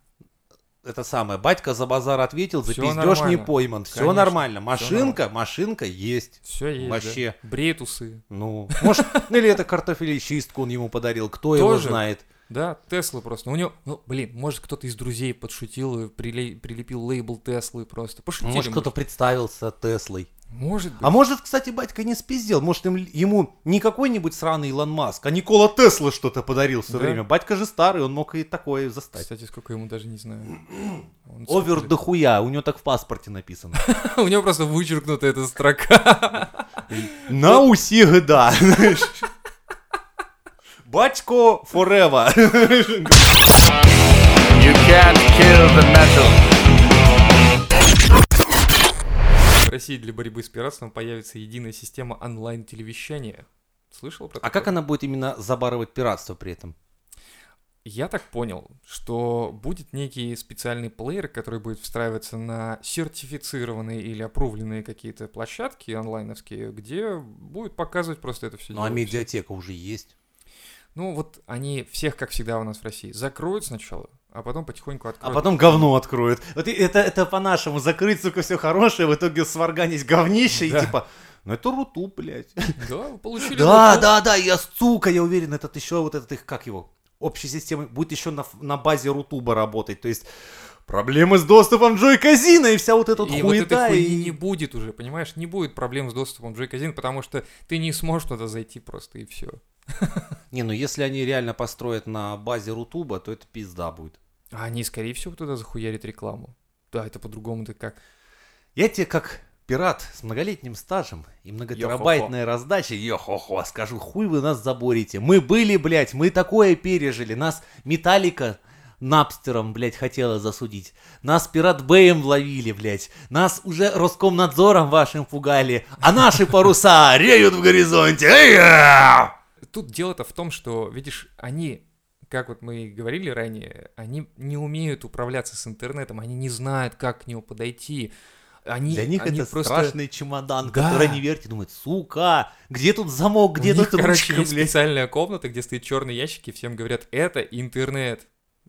это самое, батька за базар ответил, за пиздеж не пойман. Все Конечно, нормально. Машинка, машинка есть. Все есть. Вообще. да. Бреет усы. Ну, может, [laughs] или это картофелечистку он ему подарил, кто его знает. Да, Тесла просто. У него, ну, блин, может, кто-то из друзей подшутил и прилепил лейбл Теслы просто. Пошутили. Может, кто-то представился Теслой. Может быть. А может, кстати, батька не спиздил. Может, им- ему не какой-нибудь сраный Илон Маск, а Никола Тесла что-то подарил все Да. время. Батька же старый, он мог и такое застать. Кстати, сколько ему даже не знаю. Он Овер сколько дохуя, у него так в паспорте написано. [laughs] У него просто вычеркнута эта строка. На уси года. [laughs] Батько forever. You can't kill the metal. В России для борьбы с пиратством появится единая система онлайн-телевещания. Слышал про А такое? как она будет именно забарывать пиратство при этом? Я так понял, что будет некий специальный плеер, который будет встраиваться на сертифицированные или опровленные какие-то площадки онлайновские, где будет показывать просто это все. Ну, а медиатека уже есть. Ну, вот они всех, как всегда у нас в России, закроют сначала, а потом потихоньку А откроют. потом говно откроют. Вот это, это по-нашему. Закрыть, сука, все хорошее, в итоге сварганить говнище Да. и типа... Ну это руту, блядь. Да, вы получили Да, лото. да, да, я, сука, я уверен, этот еще вот этот их, как его, общей системы, будет еще на, на базе Рутуба работать. То есть проблемы с доступом Джой Казина и вся вот эта вот И вот хуета. этой хуйни и- не будет уже, понимаешь? Не будет проблем с доступом в Joy-Con, потому что ты не сможешь туда зайти просто и все. [laughs] Не, ну если они реально построят на базе Рутуба, то это пизда будет. А они, скорее всего, туда захуярят рекламу. Да, это по-другому-то как. Я тебе как пират с многолетним стажем и многотерабайтной раздачей, йо-хо-хо, скажу, хуй вы нас заборите. Мы были, блядь, мы такое пережили. Нас Металлика Напстером, блядь, хотела засудить. Нас Пират Бэем ловили, блядь. Нас уже Роскомнадзором вашим пугали. А наши паруса реют в горизонте. Эй-я! Тут дело-то в том, что, видишь, они, как вот мы и говорили ранее, они не умеют управляться с интернетом, они не знают, как к нему подойти. Они, Для них они это просто... страшный чемодан, Да. который они вертят и думают, сука, где тут замок, где У них, тут короче, ручка, есть блядь. специальная комната, где стоит черный ящик, и всем говорят, это интернет.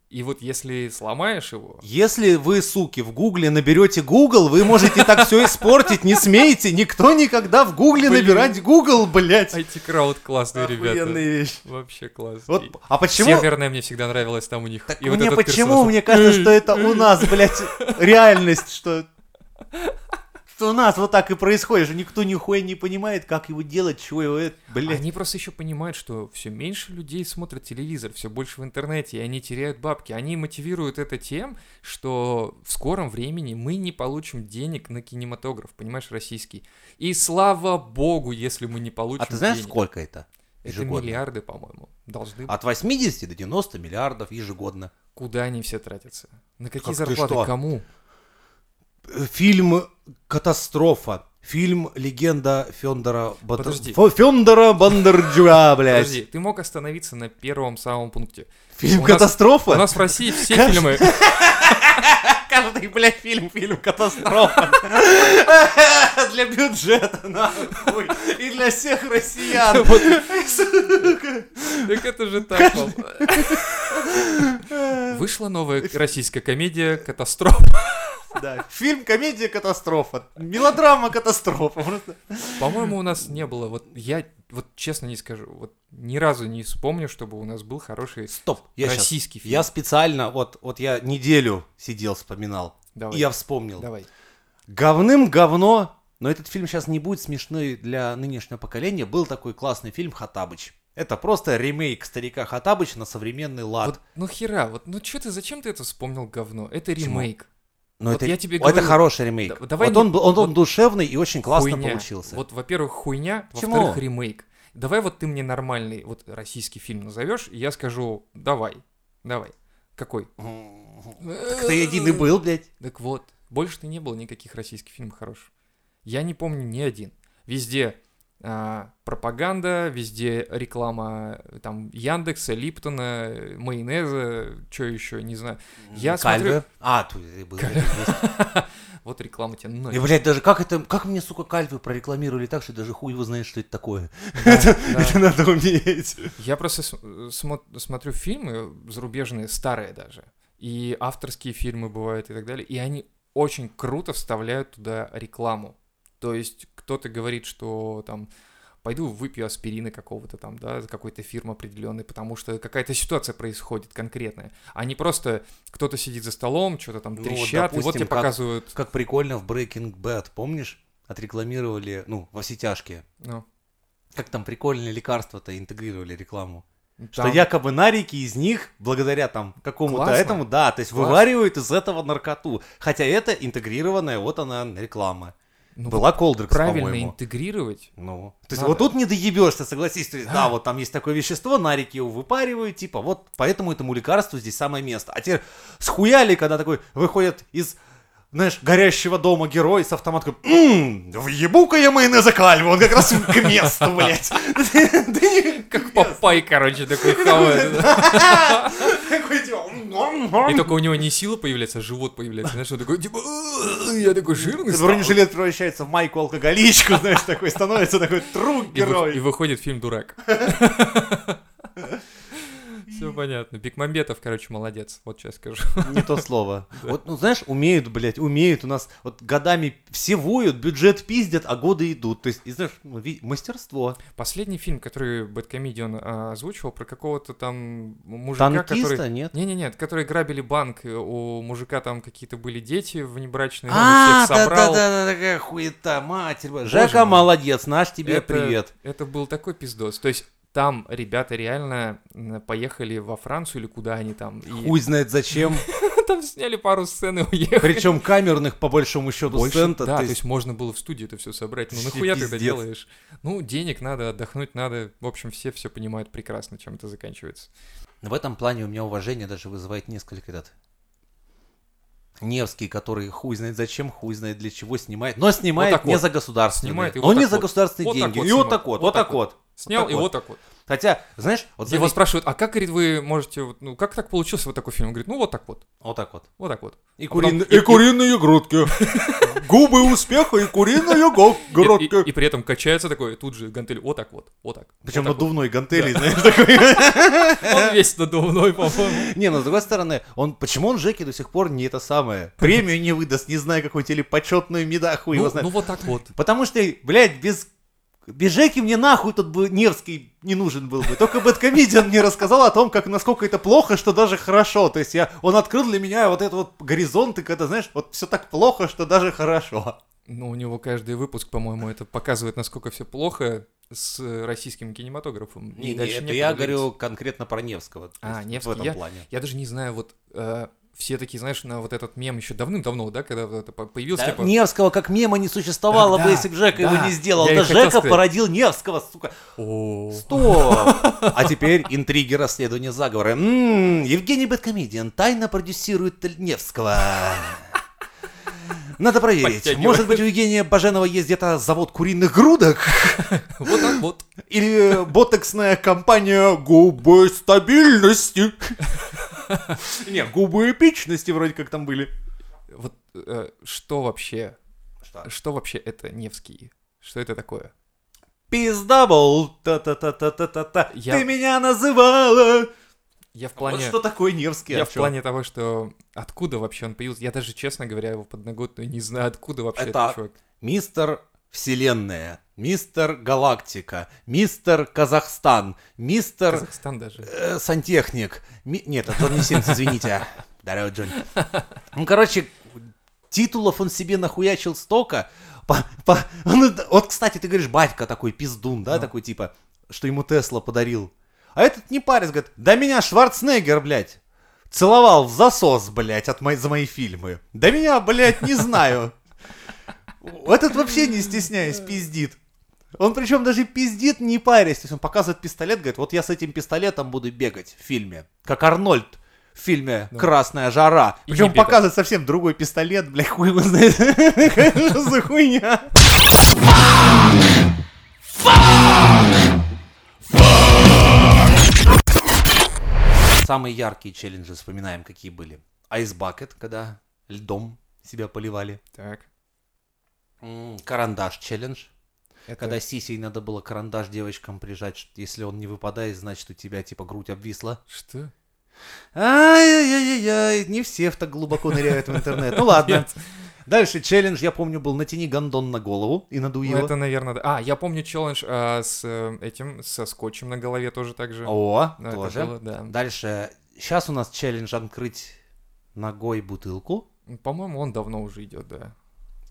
И вот если сломаешь его, Если вы, суки, в гугле наберете Google, вы можете так все испортить, не смейте, никто никогда в гугле Блин. набирать Google, блядь. IT-крауд классные ребята. Вещь. Вообще класс. Вот, а почему? Северная мне всегда нравилась там у них. Так И вот мне этот почему, персонаж, мне кажется, что это у [laughs] нас, блядь, реальность, что... Что у нас вот так и происходит, что никто нихуя не понимает, как его делать, чего его, это, блядь. Они просто еще понимают, что все меньше людей смотрят телевизор, все больше в интернете, и они теряют бабки. Они мотивируют это тем, что в скором времени мы не получим денег на кинематограф, понимаешь, российский. И слава богу, если мы не получим А ты знаешь, денег. сколько это? Это ежегодно? миллиарды, по-моему, должны быть. От 80 до 90 миллиардов ежегодно. Куда они все тратятся? На какие Как ты зарплаты? Кому? Фильм «Катастрофа». Фильм «Легенда Фендора Бандер... Подожди. Бандерджуа», [laughs] блядь. Подожди, ты мог остановиться на первом самом пункте. Фильм У нас- «Катастрофа»? У нас в России все фильмы... [laughs] Каждый, блядь, фильм, фильм «Катастрофа». [laughs] Для бюджета, нахуй. И для всех россиян. [laughs] Так это же так. [laughs] Вышла новая российская комедия «Катастрофа». Да. Фильм «Комедия катастрофа». Мелодрама катастрофа. По-моему, у нас не было, вот я вот честно не скажу, вот ни разу не вспомню, чтобы у нас был хороший Стоп. Я российский фильм. Я специально, вот, вот я неделю сидел, вспоминал. Давай, И я вспомнил. давай. Говным говно, но этот фильм сейчас не будет смешной для нынешнего поколения. Был такой классный фильм «Хатабыч». Это просто ремейк старика Хатабыча на современный лад. Вот, ну хера, вот, ну что ты, зачем ты это вспомнил говно? Это Почему? Но вот это, я тебе это говорю, хороший ремейк. да- давай вот не- он, он, он вот душевный и очень классно хуйня. получился. Вот, во-первых, хуйня, во-вторых, ремейк. Давай вот ты мне нормальный вот российский фильм назовешь, и я скажу, давай, давай. Какой? Так ты один и был, блядь. Так вот, больше-то не было никаких российских фильмов хороших. Я не помню ни один. Везде пропаганда, везде реклама там Яндекса, Липтона, майонеза, что еще, не знаю. Я Кальве. смотрю- А, тут был. [laughs] Вот реклама тебе ну, И, блядь, даже как это, как мне, сука, Кальве прорекламировали так, что даже хуй его знает, что это такое. [laughs] Это надо уметь. Я просто смотрю фильмы зарубежные, старые даже, и авторские фильмы бывают и так далее, и они очень круто вставляют туда рекламу. То есть кто-то говорит, что там пойду выпью аспирина какого-то там, да, какой-то фирмы определенной, потому что какая-то ситуация происходит конкретная, а не просто кто-то сидит за столом, что-то там Ну, трещат, и вот допустим, тебе как- показывают, Как прикольно в Breaking Bad, помнишь? Отрекламировали, ну, во все тяжкие. ну, Как там прикольные лекарства-то интегрировали рекламу. Что там- якобы нарики из них, благодаря там какому-то Классно. этому, да, то есть Класс. вываривают из этого наркоту. Хотя это интегрированная, вот она, реклама. Ну, Была Колдрекс, правильно по-моему. интегрировать. Ну, то есть Надо. вот тут не доебешься, согласись. То есть, да, вот там есть такое вещество, нарики его выпаривают, типа, вот поэтому этому лекарству здесь самое место. А теперь схуяли, когда такой выходит из, знаешь, горящего дома герой с автоматком, «Ммм, въебу-ка я майонеза кальву, он как раз к месту, блядь. [laughs] Как Папай, короче, такой хавает. [laughs] Такой, И только у него не сила появляется, а живот появляется. Знаешь, он такой, типа, «Э, я такой жирный стал». Бронежилет превращается в майку алкоголичку, знаешь, такой становится такой И, вы- и герой. выходит фильм «Дурак». [laughs] Все понятно. Бекмамбетов, короче, молодец, вот сейчас скажу. Не то слово. [laughs] Вот, ну, знаешь, умеют, блядь, умеют. У нас вот годами все воют, бюджет пиздят, а годы идут. То есть, и знаешь, ну, мастерство. Последний фильм, который Бэткомедиан а, озвучивал, про какого-то там мужика, Танкиста, который... нет? Не-не-нет, которые грабили банк, э, у мужика там какие-то были дети внебрачные, А, да-да-да, такая хуета, матерь. Жека молодец, наш тебе привет. Это был такой пиздос. То есть там ребята реально поехали во Францию или куда они там. И Хуй знает зачем. [laughs] там сняли пару сцен и уехали. Причем камерных, по большому счету, Больше, сцен да, то есть... можно было в студии это все собрать. Ну нахуя ты это делаешь? Ну, денег надо, отдохнуть надо. В общем, все все понимают прекрасно, чем это заканчивается. В этом плане у меня уважение даже вызывает несколько этот Невский, который хуй знает зачем, хуй знает для чего снимает, но снимает так не вот. за государственные, Снимает но вот не так за вот. государственные Вот деньги. вот и вот так вот, Вот вот так так вот. Снял так и вот. вот так вот. Хотя, знаешь, вот Его спрашивают, а как, говорит, вы можете, вот, ну, как так получился вот такой фильм? Он говорит, ну, вот так вот, вот так вот. вот так вот. И, А потом- куриные, и- и куриные грудки. Губы успеха и куриные [laughs] грудки. и при этом качается такой, тут же гантель, вот так вот, вот так. Причем вот надувной гантели, знаешь, такой. вот. [laughs] Он весь надувной, по-моему. Не, но с другой стороны, он почему он Жеки до сих пор не это самое? Премию не выдаст, не знаю, какую-нибудь или почетную меда, хуй его Ну, знает. ну, вот так вот. Потому что, блядь, без... Без Жеки мне нахуй тут бы Невский не нужен был бы. Только Бэткомедиан мне рассказал о том, как насколько это плохо, что даже хорошо. То есть я, он открыл для меня вот этот вот горизонт, и когда, знаешь, вот все так плохо, что даже хорошо. Ну, у него каждый выпуск, по-моему, это показывает, насколько все плохо с российским кинематографом. И Не, не, дальше это я говорю конкретно про Невского. А, Невский, В этом я- плане. Я даже не знаю, вот э, все такие, знаешь, на вот этот мем еще давным-давно, да, когда это по- появился, Да, типа... Невского как мема не существовало Да, бы, если бы Жека его да, не сделал. Да Жека сказать. породил Невского, сука. «О, Стоп! [laughs] А теперь интриги расследования заговора. М, Евгений Бэткомедиан тайно продюсирует Невского. Надо проверить. Может быть, у Евгения Баженова есть где-то завод куриных грудок? [laughs] Вот так вот. Или ботоксная компания губы стабильности? [laughs] Не, губы эпичности вроде как там были. Вот э, что вообще, Что? вообще это Невский? Что это такое? Пиздабл, та-та-та-та-та-та. Я- Ты меня называла. Я в Вот плане... что такое Невский. Я а в плане того, что откуда вообще он появился, я даже, честно говоря, его подноготную не знаю, откуда вообще Это- этот чувак. Мистер Вселенная, мистер Галактика, мистер Казахстан, мистер Казахстан даже. э, Сантехник. Ми- Нет, это Джонни Симс, извините. [laughs] Здорово, Джонни. Ну, короче, титулов он себе нахуячил столько. По- по- он- Вот, кстати, ты говоришь, батька такой пиздун, да, Ну. такой типа, что ему Тесла подарил. А этот не парень, говорит, да меня Шварценеггер, блядь, целовал в засос, блядь, от мои, за мои фильмы. Да меня, блядь, не знаю. Этот вообще не стесняясь пиздит. Он причем даже пиздит, не парясь. То есть он показывает пистолет, говорит, вот я с этим пистолетом буду бегать в фильме. Как Арнольд в фильме Да. «Красная жара». Причем показывает совсем другой пистолет, бля, хуй его знает. [laughs] Что за хуйня? Самые яркие челленджи вспоминаем, какие были. Ice Bucket, когда льдом себя поливали. Так. Карандаш челлендж. Это... Когда сисей надо было карандаш девочкам прижать, если он не выпадает, значит у тебя типа грудь обвисла. Что? Ай-яй-яй-яй, не все в так глубоко ныряют в интернет. Ну ладно. Дальше челлендж, я помню, был натяни гондон на голову и надуй Ну, его. это, наверное, да. А, я помню челлендж а, с э, этим, со скотчем на голове тоже так же. О, Ну, это тоже. было, да. Дальше, сейчас у нас челлендж открыть ногой бутылку. По-моему, он давно уже идет, да.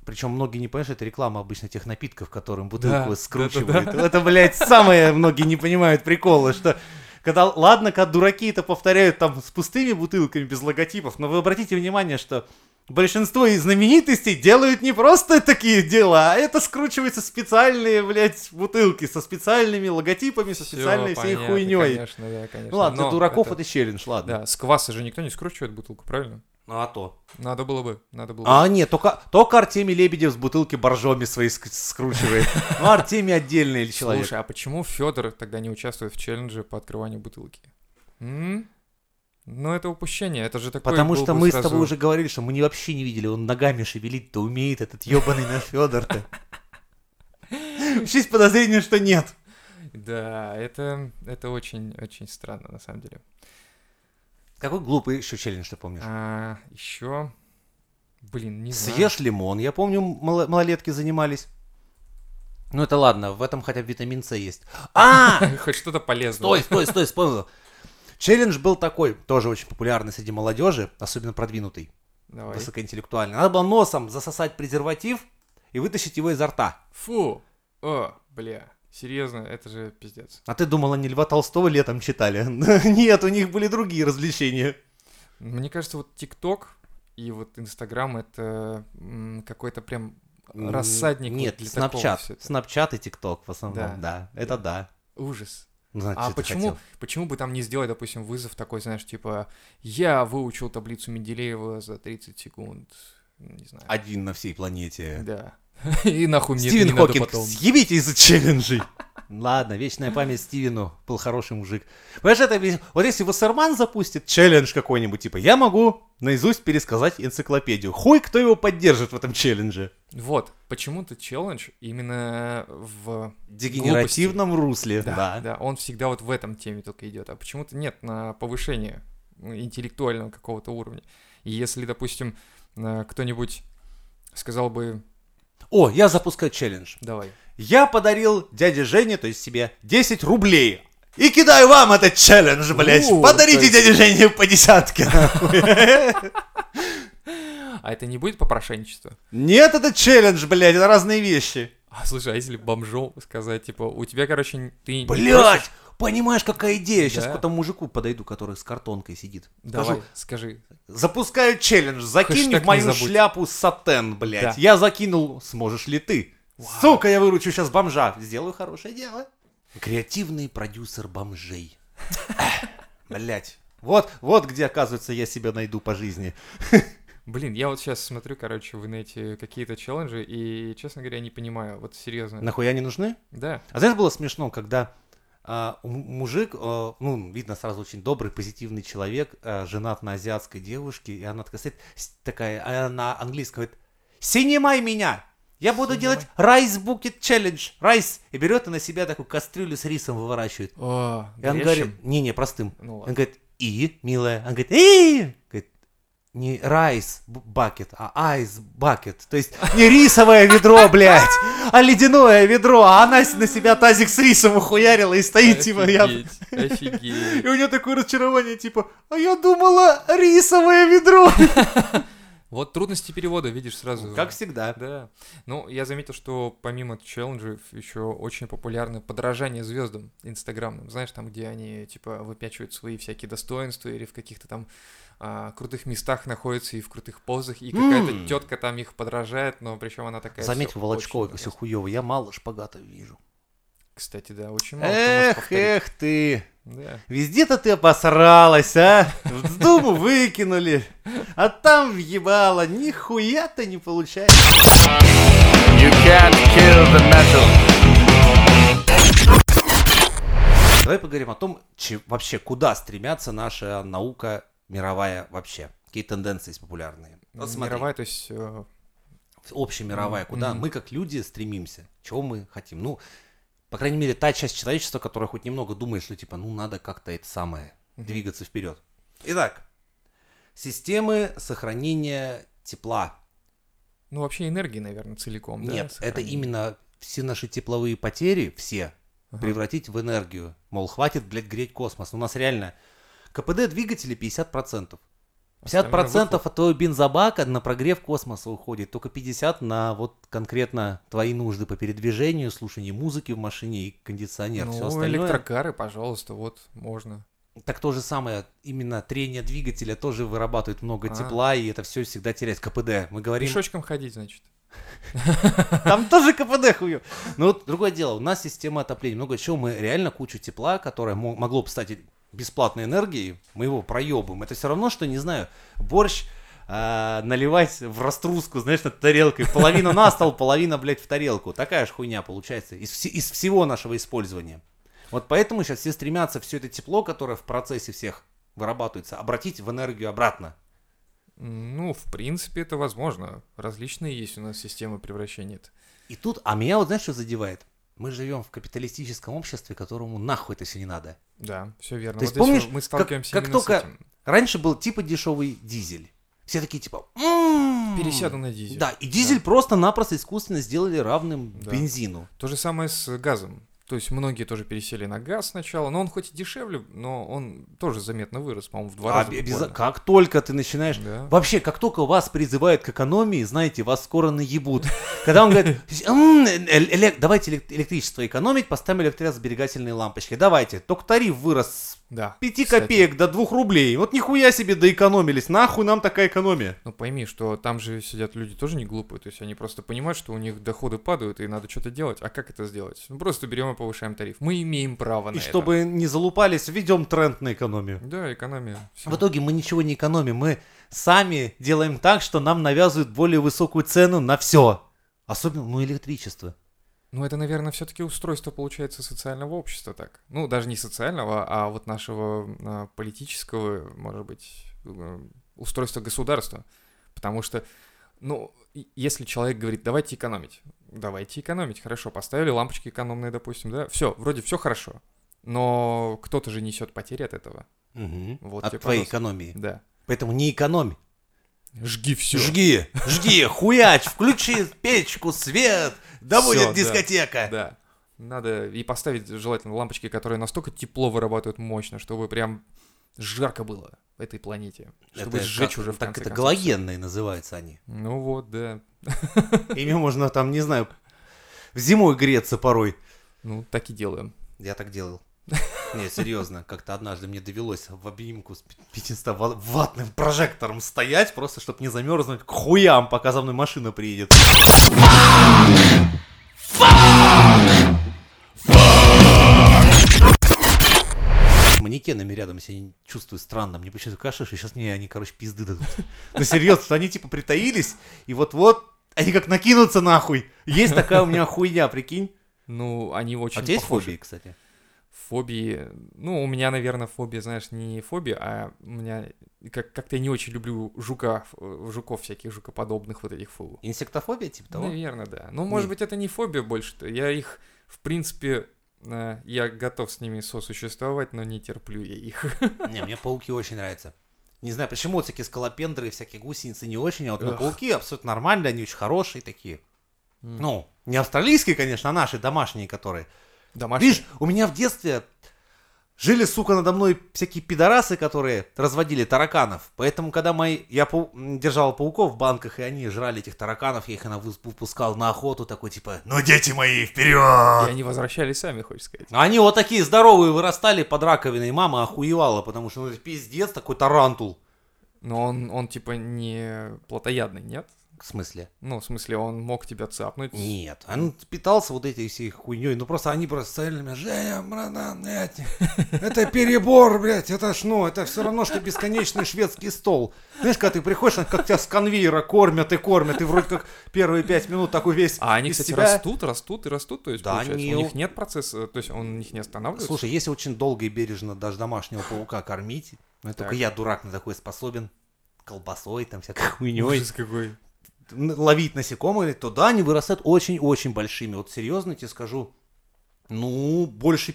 Причем многие не понимают, что это реклама обычно тех напитков, которым бутылку Да, скручивают. да-да-да. Это, блядь, самое многие не понимают прикола, что когда, ладно, когда дураки это повторяют там с пустыми бутылками, без логотипов, но вы обратите внимание, что большинство из знаменитостей делают не просто такие дела, а это скручиваются специальные, блядь, бутылки со специальными логотипами, со Всё специальной всей понятно, хуйней. Конечно, да, конечно. Ну ладно, для Но дураков это- это, челлендж, ладно. Да, с кваса же никто не скручивает бутылку, правильно? Ну а то. Надо было бы, надо было бы. А, нет, только, только Артемий Лебедев с бутылки боржоми свои ск- скручивает. Ну, Артемий отдельный [laughs] человек. Слушай, а почему Федор тогда не участвует в челлендже по открыванию бутылки? Ну, это упущение, это же такое Потому что мы с сразу- тобой уже говорили, что мы не вообще не видели, он ногами шевелить-то умеет, этот ебаный наш Федор-то. Есть подозрение, что нет. Да, это, это очень, очень странно, на самом деле. Какой глупый еще челлендж ты помнишь? А, еще... Блин, не знаю. Съешь лимон. Я помню, мало- малолетки занимались. Ну это ладно, в этом хотя бы витамин С есть. А! [laughs] Хоть что-то полезное. Стой, стой, стой, вспомнил. Челлендж был такой, тоже очень популярный среди молодежи, особенно продвинутый, Давай. высокоинтеллектуальный. Надо было носом засосать презерватив и вытащить его изо рта. Фу! О, бля. Серьезно, это же пиздец. А ты думал, они Льва Толстого летом читали? [laughs] Нет, у них были другие развлечения. Мне кажется, вот ТикТок и вот Инстаграм это какой-то прям рассадник Нет, Снапчат. Снапчат и ТикТок в основном, Да. да. Это да. Ужас. Ну, значит, А почему, хотел? почему бы там не сделать, допустим, вызов такой, знаешь, типа, я выучил таблицу Менделеева за 30 секунд, не знаю. Один на всей планете. Да. [laughs] И нахуй мне это Стивен не надо Хокинг, потом. съебитесь из челленджей. Ладно, вечная память Стивену, был хороший мужик. Понимаешь, это, вот если Вассерман запустит челлендж какой-нибудь, типа, я могу наизусть пересказать энциклопедию. Хуй, кто его поддержит в этом челлендже. Вот, почему-то челлендж именно в Дегенеративном русле, Да, да. да, он всегда вот в этом теме только идет, а почему-то нет на повышение ну, интеллектуального какого-то уровня. И если, допустим, э, кто-нибудь сказал бы, О, я запускаю челлендж. давай, Я подарил дяде Жене, то есть себе, 10 рублей. И кидаю вам этот челлендж, блядь. У, Подарите есть- дяде Жене по десятке. а это не будет попрошенничество? Нет, это челлендж, блядь, это разные вещи. [laughs] А слушай, а если бомжом сказать, типа, у тебя, короче, ты... просишь- понимаешь, какая идея? Сейчас Да. к этому мужику подойду, который с картонкой сидит. Давай, Скажу, скажи. запускаю челлендж, закинь Хэштег в мою шляпу сатен, блядь. Да. Я закинул, сможешь ли ты? Сука, я выручу сейчас бомжа. Сделаю хорошее дело. Креативный продюсер бомжей. [laughs] Блять. Вот, вот где, оказывается, я себя найду по жизни. [laughs] Блин, я вот сейчас смотрю, короче, в инете какие-то челленджи, и, честно говоря, не понимаю, вот серьезно. Нахуя они нужны? Да, А знаешь, было смешно, когда а, мужик, а, ну, видно сразу очень добрый, позитивный человек, а, женат на азиатской девушке, и она такая, стоит, такая, а на английском говорит, «Снимай меня! Я буду Снимай. делать rice bucket challenge, rice!» И берет и на себя такую кастрюлю с рисом выворачивает. О, И он горячим? говорит, не-не, простым. Ну Он говорит, «И, милая?» Он говорит, «И!» Говорит, не rice bucket, а ice bucket. То есть не рисовое ведро, блядь, а ледяное ведро. А она на себя тазик с рисом ухуярила и стоит, типа, я... Офигеть. [laughs] И у нее такое разочарование, типа, а я думала, рисовое ведро. [laughs] Вот трудности перевода, видишь, сразу. Как всегда. Да. Ну, я заметил, что помимо челленджей еще очень популярно подражание звездам инстаграмным. Знаешь, там, где они, типа, выпячивают свои всякие достоинства или в каких-то там а, крутых местах находятся и в крутых позах, и какая-то М. тетка там их подражает, но причем она такая... Заметь, Волочкова, очень все хуево. Я мало шпагата вижу. Кстати, да, очень мало Эх, эх ты. Да. Везде-то ты обосралась, а? В Думу выкинули. А там въебало. Нихуя-то не получается. You can't kill the metal. Давай поговорим о том, че- вообще куда стремятся наша наука мировая вообще. Какие тенденции есть популярные. Вот смотри, Мировая, то есть... э, общемировая, куда Мгм. мы как люди стремимся, чего мы хотим. Ну, по крайней мере, та часть человечества, которая хоть немного думает, что типа, ну, надо как-то это самое, двигаться вперед. Итак, системы сохранения тепла. Ну, вообще энергии, наверное, целиком, да? Нет, это сохранение? именно все наши тепловые потери, все, Ага. превратить в энергию. Мол, хватит, блядь, греть космос. У нас реально КПД двигателя 50%. 50% Остальное от твоего бензобака на прогрев космоса уходит, только 50% на вот конкретно твои нужды по передвижению, слушанию музыки в машине и кондиционер. Ну, Все остальное. электрокары, пожалуйста, вот, можно. Так то же самое, именно трение двигателя тоже вырабатывает много А. тепла, и это все всегда теряет КПД. Мы говорим, Пешочком ходить, значит. [laughs] Там тоже КПД хую. Но вот другое дело, у нас система отопления. Много чего, мы реально кучу тепла, которое мо- могло бы стать бесплатной энергией, мы его проебываем. Это все равно, что, не знаю, борщ а, наливать в раструску, знаешь, над тарелкой. Половина на стол, половина, блядь, в тарелку. Такая же хуйня получается из, вси- из всего нашего использования. Вот поэтому сейчас все стремятся все это тепло, которое в процессе всех вырабатывается, обратить в энергию обратно. Ну, в принципе, это возможно. Различные есть у нас системы превращения. И тут, а меня вот знаешь, что задевает? Мы живем в капиталистическом обществе, которому нахуй это все не надо. Да, все верно. То есть Вот здесь помнишь, мы как- сталкиваемся как с только этим. раньше был типа дешевый дизель. Все такие типа... «М-м-м». Пересяду на дизель. Да, и дизель просто-напросто искусственно сделали равным Да. бензину. То же самое с газом. То есть многие тоже пересели на газ сначала, но он хоть и дешевле, но он тоже заметно вырос, по-моему, в два А раза. буквально. Как только ты начинаешь... Да. Вообще, как только вас призывают к экономии, знаете, вас скоро наебут. Когда он говорит, [laughs] «М, э- эле- давайте элек- электричество экономить, поставим электросберегательные лампочки. Давайте. Только тариф вырос с Да. 5 кстати. копеек до 2 рублей. Вот нихуя себе доэкономились. Нахуй нам такая экономия? Ну пойми, что там же сидят люди тоже не глупые, то есть они просто понимают, что у них доходы падают и надо что-то делать. А как это сделать? Ну просто берем повышаем тариф. Мы имеем право на И это. чтобы не залупались, введем тренд на экономию. Да, экономия. Всё. В итоге мы ничего не экономим. Мы сами делаем так, что нам навязывают более высокую цену на все. Особенно, ну, электричество. Ну, это, наверное, все-таки устройство, получается, социального общества так. Ну, даже не социального, а вот нашего а, политического, может быть, э, устройства государства. Потому что, ну, и- если человек говорит, давайте экономить, давайте экономить, хорошо, поставили лампочки экономные, допустим, да, все, вроде все хорошо. Но кто-то же несет потери от этого. Мгм. Вот От твоей пожалуйста. экономии. Да. Поэтому не экономь. Жги все. Жги, жги, хуяч, включи печку, свет, да Всё, будет да. дискотека. Да. Надо и поставить желательно лампочки, которые настолько тепло вырабатывают мощно, чтобы прям жарко было в этой планете. Чтобы Это сжечь как- уже в Так конце это концов. галогенные называются они. Ну вот, да. Ими можно там, не знаю, зимой греться порой. Ну, так и делаем. Я так делал. Не, серьезно, как-то однажды мне довелось в обнимку с 500 ва- ваттным прожектором стоять, просто чтобы не замерзнуть к хуям, пока за мной машина приедет. Манекенами рядом себя чувствую странно. Мне почему-то кажется, что сейчас мне они, короче, пизды дадут. [laughs] Ну, серьезно, что они типа притаились, и вот-вот они как накинутся нахуй. Есть такая у меня хуйня, прикинь. Ну, они очень А у тебя есть фобии, кстати? Фобии... Ну, у меня, наверное, фобия, знаешь, не фобия, а у меня... Как- Как-то я не очень люблю жука, э, жуков всяких, жукоподобных вот этих фу. Инсектофобия, типа того? Наверное, да. Ну, может Не. быть, это не фобия больше-то. Я их, в принципе, я готов с ними сосуществовать, но не терплю я их. [laughs] Не, мне пауки очень нравятся. Не знаю, почему вот всякие скалопендры, всякие гусеницы не очень, а вот ну, пауки абсолютно нормальные, они очень хорошие такие. Ну, не австралийские, конечно, а наши домашние, которые. Домашние. Видишь, у меня в детстве жили, сука, надо мной всякие пидорасы, которые разводили тараканов. Поэтому, когда мои... я пау- держал пауков в банках, и они жрали этих тараканов, я их выпускал на охоту, такой типа, ну, дети мои, И вперед! они возвращались сами, хочешь сказать. Они вот такие здоровые вырастали под раковиной, мама охуевала, потому что ну, это пиздец, такой тарантул. Но он, он типа не плотоядный, нет? В смысле? Ну, в смысле, он мог тебя цапнуть. Нет, он питался вот этой всей хуйней, ну просто они просто стояли меня, Женя, братан, блядь, это перебор, блядь, это ж, ну, это все равно, что бесконечный шведский стол. Знаешь, когда ты приходишь, как тебя с конвейера кормят и кормят, и вроде как первые пять минут такой весь А они, кстати, себя- растут, растут и растут, то есть, Да, получается, у них нет процесса, то есть он у них не останавливается. Слушай, если очень долго и бережно даже домашнего паука кормить, ну, только я, дурак, на такой способен, колбасой, там, всякой хуйней, Ужас какой. Ловить насекомых, то да, они вырастают очень-очень большими. Вот серьезно тебе скажу, ну, больше,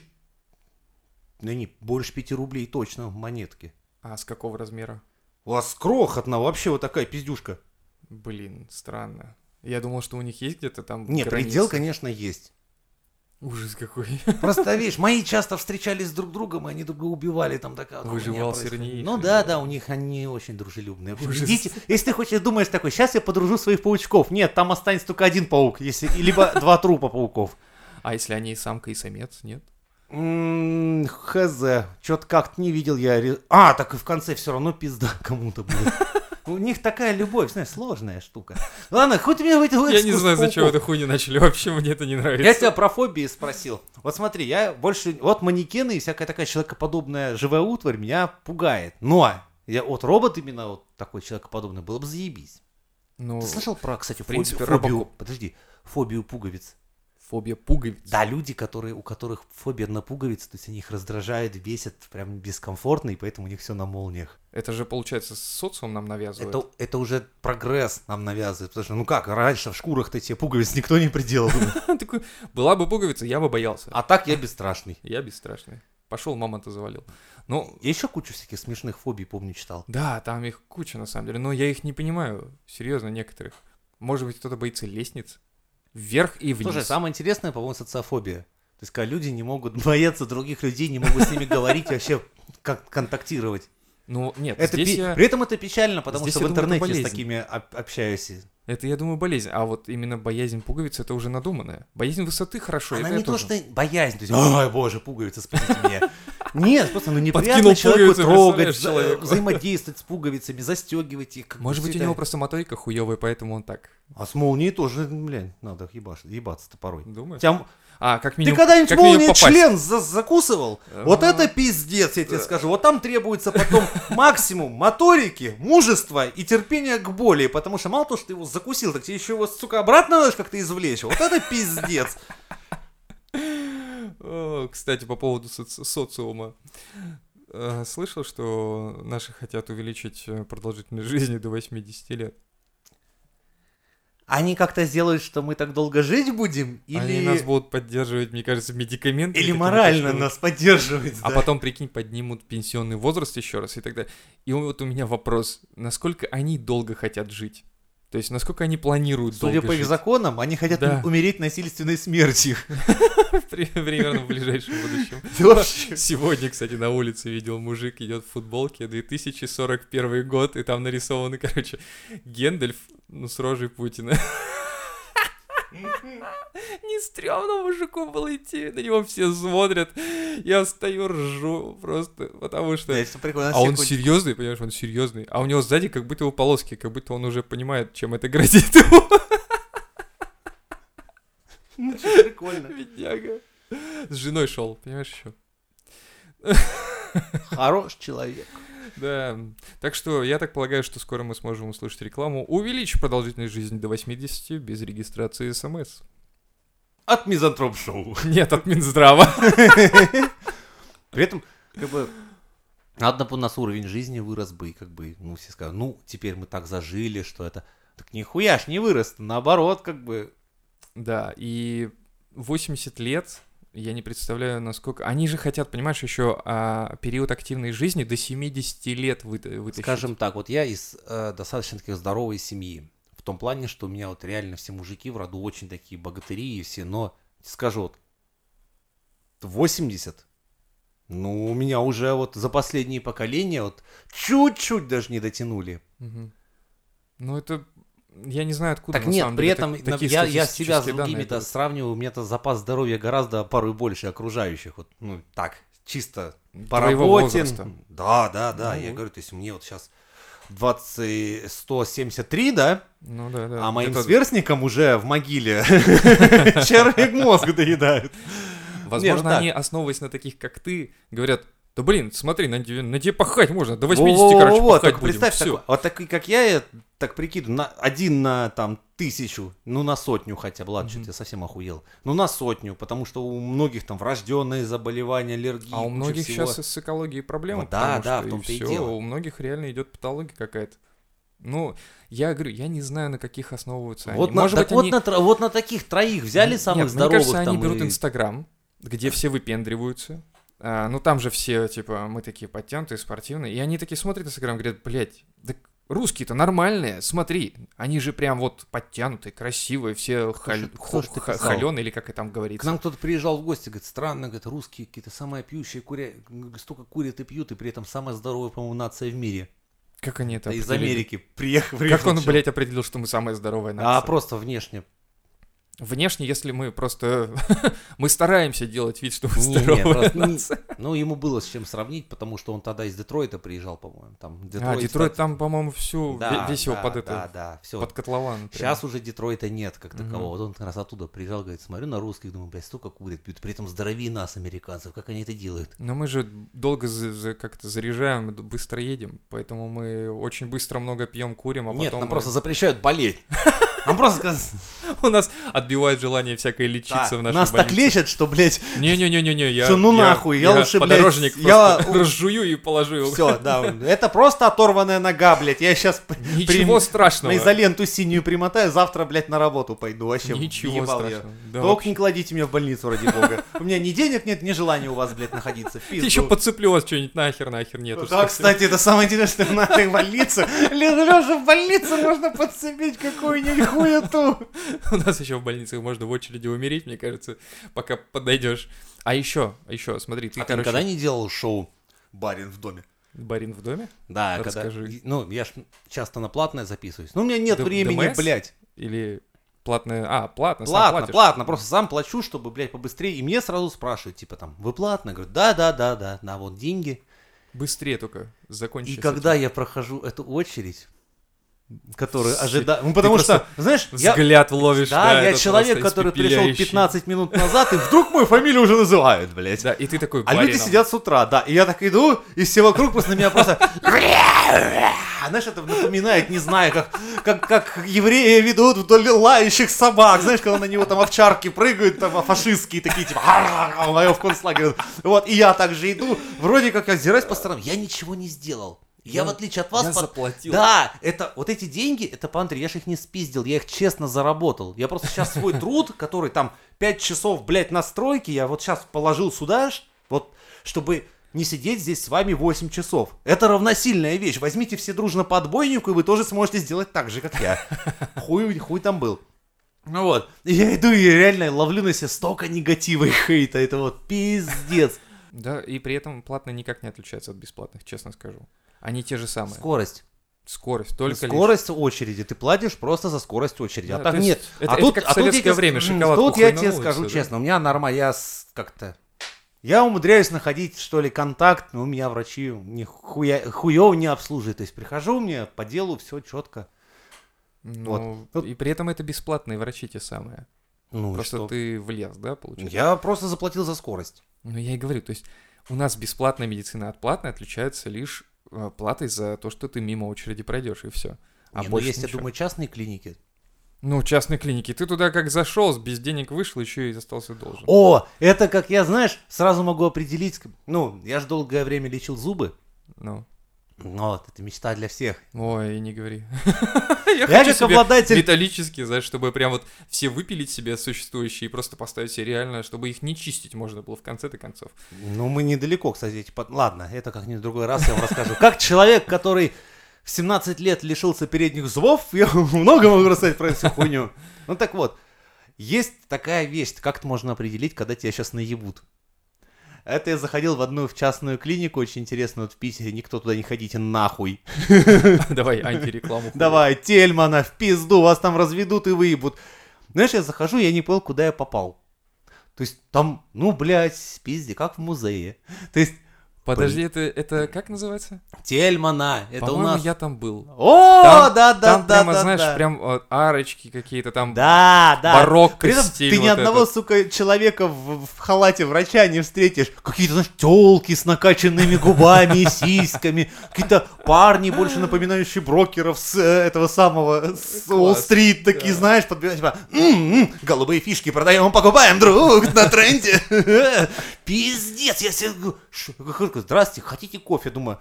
да не, больше 5 рублей точно монетки. А с какого размера? У вас крохотно, вообще вот такая пиздюшка. Блин, странно. Я думал, что у них есть где-то там Не, границы. предел, конечно, есть. Ужас какой. Просто, видишь, мои часто встречались друг с другом, и они друг друга убивали, там такая Выживал сильнейший, Ну да. да, у них они очень дружелюбные. Общем, идите, если ты хочешь, думаешь такой, сейчас я подружу своих паучков. Нет, там останется только один паук, если, либо два трупа пауков. А если они и самка, и самец, нет? Хз, что-то как-то не видел я. А, так и в конце все равно пизда кому-то будет. У них такая любовь, знаешь, сложная штука. Ладно, хоть у меня в эти Я не знаю, зачем эту хуйню начали, вообще мне это не нравится. Я тебя про фобии спросил. Вот смотри, я больше... Вот манекены и всякая такая человекоподобная живая утварь меня пугает. Но я вот робот именно вот такой человекоподобный было бы заебись. Ну, Ты слышал про, кстати, в принципе, фобию, фобию-. Подожди, фобию пуговиц? Фобия пуговиц. Да, люди, которые, у которых фобия на пуговицы, то есть они их раздражают, бесят, прям дискомфортно, и поэтому у них все на молниях. Это же, получается, социум нам навязывает. Это, это уже прогресс нам навязывает, потому что, ну как, раньше в шкурах-то тебе пуговиц никто не приделал. [laughs] Такой, была бы пуговица, я бы боялся. А так я бесстрашный. Я бесстрашный. Пошел, мама-то завалил. Ну, Я еще кучу всяких смешных фобий, помню, читал. да, там их куча на самом деле, но я их не понимаю, серьезно, некоторых. Может быть, кто-то боится лестниц? Вверх и вниз. Слушай, самое интересное, по-моему, социофобия. То есть, когда люди не могут [laughs] бояться других людей, не могут с ними говорить, вообще как контактировать. Ну, нет, Это здесь пи- я... При этом это печально, потому Здесь что в думаю, интернете с болезнь. такими об- общаюсь. Это, я думаю, болезнь. А вот именно боязнь пуговицы, это уже надуманное. Боязнь высоты хорошо, Она это не то, тоже. что боязнь, то есть, ой, боже, пуговица, спасите меня. [laughs] Нет, просто ну неприятно человеку трогать, человеку. взаимодействовать с пуговицами, застегивать их. Может быть, у него просто моторика хуевая, поэтому он так. А с молнией тоже, блин, надо ебаться-то порой. Думаешь? Тя- А, как Ты минимум... когда-нибудь как минимум молнией член за- закусывал? Вот А. это пиздец, я тебе скажу. Вот там требуется потом [laughs] максимум моторики, мужества и терпения к боли. Потому что мало того, что ты его закусил, так тебе еще его, сука, обратно надо как-то извлечь. Вот это пиздец. Кстати, по поводу соци- социума. Э, Слышал, что наши хотят увеличить э, продолжительность жизни до 80 лет? Они как-то сделают, что мы так долго жить будем? Они Или, нас будут поддерживать, мне кажется, медикаментами. или морально чтобы- нас поддерживать? А да? потом, прикинь, поднимут пенсионный возраст еще раз и так далее. И вот у меня вопрос, насколько они долго хотят жить? То есть, насколько они планируют Судя по их жить? законам, они хотят Да. умереть насильственной смертью. [laughs] При- Примерно в ближайшем будущем. [laughs] Сегодня, кстати, на улице видел мужик, идет в футболке, 2041 год, и там нарисованы, короче, Гендальф, ну, с рожей Путина. [laughs] [laughs] Не стрёмно мужику было идти, на него все смотрят, я стою, ржу просто, потому что... Да, прикольно. А он серьезный, понимаешь, он серьезный. А у него сзади как будто его полоски, как будто он уже понимает, чем это грозит ему. Ну, Прикольно. Бедняга. С женой шел, понимаешь, еще. Хорош человек. Да. Так что я так полагаю, что скоро мы сможем услышать рекламу. Увеличь продолжительность жизни до 80 без регистрации СМС. От Мизантроп Шоу. [laughs] Нет, от Минздрава. [laughs] При этом, как бы, надо бы у нас уровень жизни вырос бы, и как бы, ну, все скажут, ну, теперь мы так зажили, что это... Так нихуя ж не вырос, наоборот, как бы... Да, и 80 лет, я не представляю, насколько... Они же хотят, понимаешь, еще а, период активной жизни до 70 лет выта- вытащить. Скажем так, вот я из э, достаточно таких здоровой семьи. В том плане, что у меня вот реально все мужики в роду очень такие богатыри и все, но, скажу, вот, 80, ну, у меня уже вот за последние поколения вот чуть-чуть даже не дотянули. Мгм. Ну, это... Я не знаю, откуда Так нет, самом при деле этом так- я, я себя с другими-то будут. сравниваю, у меня-то запас здоровья гораздо порой больше окружающих. Вот, ну, так, чисто по Твоего работе. возраста. Да, да, да. Я Ну. говорю, то есть мне вот сейчас 20, 173, да? Ну да, да. А моим Это- сверстникам уже в могиле [laughs] червяк мозг доедают. Возможно, ну они, основываясь на таких, как ты, говорят, да блин, смотри, на, тебе- на тебе пахать можно, до 80, Во-во-во, короче, пахать так будем, представь, всё. такой- вот такой, как я, я так прикидываю, на, один на там тысячу, ну на сотню хотя бы, ладно, что-то я совсем охуел. Ну на сотню, потому что у многих там врожденные заболевания, аллергии. А у многих всего. сейчас с экологией проблемы, Вот да, да, что в том-то и всё, дело. у многих реально идет патология какая-то. Ну, я говорю, я не знаю, на каких основываются Вот, они. на, Может так быть, вот, они... на, вот на таких троих взяли Нет, самых мне здоровых кажется, они там берут и- Инстаграм, где все выпендриваются. А, ну, там же все, типа, мы такие подтянутые, спортивные. И они такие смотрят Инстаграм, говорят, блядь, да русские-то нормальные, смотри, они же прям вот подтянутые, красивые, все кто это писал? холеные, или как и там К говорится. нам кто-то приезжал в гости, говорит, странно, говорит, русские какие-то самые пьющие, куря... столько курят и пьют, и при этом самая здоровая, по-моему, нация в мире. Как они это Да из? Америки приехал. Как он, чел. блядь, определил, что мы самая здоровая нация? А просто внешне. Внешне, если мы просто... [laughs] мы стараемся делать вид, что мы Не, не, здоровая не- нация. [laughs] Ну, ему было с чем сравнить, потому что он тогда из Детройта приезжал, по-моему. Там А, Детройт, Детройт кстати, там, по-моему, всю... да, ве- весь его да, под это... Да, да, все. Под котлован. прям. Сейчас уже Детройта нет как такового. Вот он как раз оттуда приезжал, говорит, смотрю на русских, думаю, блядь, столько курят, пьют, при этом здоровее нас, американцев, как они это делают? Но мы же долго как-то заряжаем, быстро едем, поэтому мы очень быстро много пьем, курим, а Нет, потом... нам мы- просто запрещают болеть. [laughs] Он просто У нас отбивает желание всякой лечиться «Да, в нашей нас так лечат, что, блядь, Не-не-не-не, я... Что, ну нахуй, я лучше, блядь, подорожник я- разжую и положу его. все, да, это просто оторванная нога, блядь, я сейчас Ничего страшного. на изоленту синюю примотаю, завтра, блядь, на работу пойду, вообще, Ничего страшного. Только не кладите меня в больницу, ради бога. У меня ни денег нет, ни желания у вас, блядь, находиться. В Ты еще подцеплю вас что-нибудь нахер, нахер нет. Да, совсем. кстати, это самое интересное, в нашей больнице. Лежа в больнице можно подцепить какую-нибудь хуету. [laughs] У нас еще в больницах можно в очереди умереть, мне кажется, пока подойдешь. А еще, еще, смотри, ты, А ты короче, никогда не делал шоу «Барин в доме»? барин в доме? Да, Расскажи. когда... Ну, я ж часто на платное записываюсь. Ну, у меня нет Д- времени, ДМС? блядь. Или платное... А, платно, сам Платно, платишь. платно, просто сам плачу, чтобы, блядь, побыстрее. И мне сразу спрашивают, типа, там, вы платно? Я говорю, да-да-да-да, на вот деньги. Быстрее только закончи. И когда этим. я прохожу эту очередь, которую С- ожидаю... Ну, потому ты что, знаешь, я... Взгляд ловишь, Да, я этот человек, который пришел испепеляющий. 15 минут назад, и вдруг мою фамилию уже называют, блядь. Да, и ты такой, А люди барином. сидят с утра, да. И я так иду, и все вокруг просто на меня просто... [laughs] Знаешь, это напоминает, не знаю, как, как, как евреи ведут вдоль лающих собак. Знаешь, когда на него там овчарки прыгают, там а фашистские такие, типа, а в концлагере. Вот, и я также иду, вроде как я озираюсь по сторонам, я ничего не сделал. Я, Я- в отличие от вас... я под- заплатил. Да, это, вот эти деньги, это, Пантри, я же их не спиздил, я их честно заработал. Я просто сейчас свой труд, который там 5 часов, блядь, на стройке, я вот сейчас положил сюда, вот, чтобы не сидеть здесь с вами 8 часов. Это равносильная вещь. Возьмите все дружно по отбойнику, и вы тоже сможете сделать так же, как я. Хуй, хуй там был. Ну вот, я иду и реально ловлю на себе столько негатива и хейта, это вот пиздец. Да, и при этом платные никак не отличаются от бесплатных, честно скажу. Они те же самые. Скорость. Скорость, только лишь. скорость очереди. Ты платишь просто за скорость очереди. Да, а так нет. это- а это тут, как в а тут я советское тебе- время, м, шоколадку Тут я тебе скажу да? честно, у меня норма, я как-то... Я умудряюсь находить, что ли, контакт, но у меня врачи ни хуя, хуёво не обслуживают. То есть прихожу мне по делу, все четко. Ну, Вот. и при этом это бесплатные врачи те самые. Ну, Просто что? ты влез, да, получается? Я просто заплатил за скорость. Ну, я и говорю, то есть у нас бесплатная медицина от платной отличается лишь платой за то, что ты мимо очереди пройдешь, и все. А Не, ну, больше есть, я ничего. думаю, частные клиники. Ну, частные клиники. Ты туда как зашел, без денег вышел, еще и остался должен. О, это как я, знаешь, сразу могу определить. Ну, я же долгое время лечил зубы. Ну, Вот, это мечта для всех. ой, не говори. [laughs] Я хочу себе обладатель- Металлические, знаешь, чтобы прям вот все выпилить себе существующие и просто поставить себе реально, чтобы их не чистить можно было в конце-то концов. Ну, мы недалеко, кстати. эти под- Ладно, это как-нибудь в другой раз я вам расскажу. Как человек, который в 17 лет лишился передних зубов, я [laughs] много могу рассказать про эту хуйню. Ну так вот, есть такая вещь, как это можно определить, когда тебя сейчас наебут. Это я заходил в одну в частную клинику, очень интересную, вот в Питере, никто туда не ходите нахуй. [laughs] Давай антирекламу. Давай, Тельмана, в пизду, вас там разведут и выебут. Знаешь, я захожу, я не понял, куда я попал. То есть там, ну, блядь, пизде, как в музее. То есть, Подожди, это, это как называется? Тельмана, это у По-моему, нас... я там был. О, Там- да, да, там да, прямо, да, знаешь, да. прям э, арочки какие-то там. Да, да. барокко При этом стиль ты ни одного, этот. сука, человека в, в халате врача не встретишь. Какие-то, знаешь, телки с накачанными губами и сиськами. Какие-то парни, больше напоминающие брокеров с э, этого самого, с Уолл-стрит, такие, да. знаешь, подбегают, типа, «М-м, голубые фишки продаем, покупаем, друг, на тренде. [laughs] Пиздец, я себе... «Ш- Здрасте, хотите кофе? Думаю,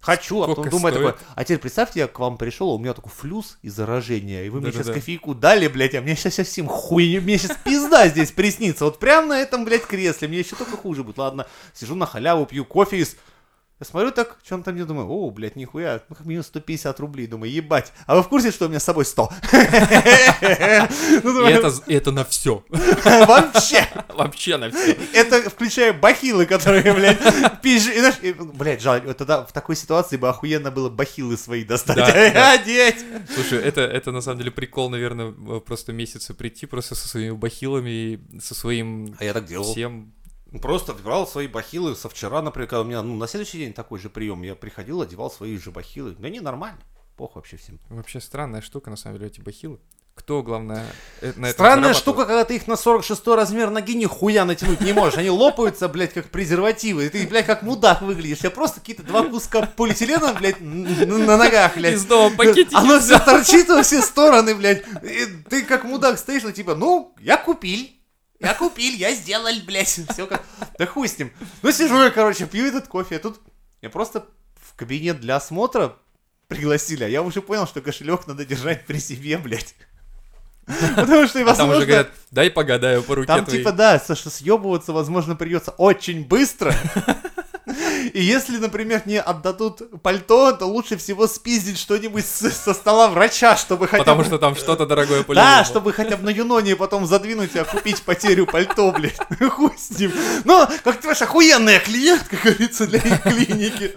Хочу, а потом думаю такой, а теперь представьте, я к вам пришел, у меня такой флюс и заражение, и вы мне сейчас кофейку дали, блядь, а мне сейчас совсем хуйня, мне сейчас пизда здесь приснится, вот прям на этом, блядь, кресле, мне еще только хуже будет, ладно, сижу на халяву, пью кофе из... Я смотрю так, что он там мне думаю, о, блядь, нихуя, ну как минимум 150 рублей, думаю, ебать. А вы в курсе, что у меня с собой 100? [laughs] Ну, И это, на все. [laughs] Вообще! [laughs] Вообще на все. Это включая бахилы, которые, блядь, и, блядь, жаль, тогда в такой ситуации бы охуенно было бахилы свои достать, одеть. Слушай, это, это на самом деле прикол, наверное, э, просто месяца прийти просто со своими бахилами и со своим А я так делал. всем. Просто брал свои бахилы со вчера, например, когда у меня, ну, на следующий день такой же прием. Я приходил, одевал свои же бахилы. Да не, нормально. Похуй вообще всем. Вообще странная штука, на самом деле, эти бахилы. Кто, главное, э, на Странная штука, когда ты их на 46 размер ноги нихуя натянуть не можешь. Они лопаются, блядь, как презервативы. И ты, блядь, как мудак выглядишь. Я просто какие-то два куска полиэтилена, блядь, на ногах, блядь. И снова пакетики Оно все торчит во все стороны, блядь. И ты как мудак стоишь, ну типа, ну, я купил. Я купил, я сделал, блядь. Все как... Да хуй с ним. Ну, сижу я, короче, пью этот кофе. а Тут я просто в кабинет для осмотра пригласили, а я уже понял, что кошелек надо держать при себе, блядь. [laughs] Потому что, А там возможно, уже говорят, дай погадаю по руке там твоей. типа, да, что съебываться, возможно, придется очень быстро. [laughs] И если, например, не отдадут пальто, то лучше всего спиздить что-нибудь со стола врача, чтобы хотя Потому бы... что там что-то дорогое по Да, чтобы хотя бы на Юноне потом задвинуть и окупить потерю пальто, блядь. [laughs] Хуй с ним. Но, как ты понимаешь, охуенная клиентка, как говорится, для их клиники.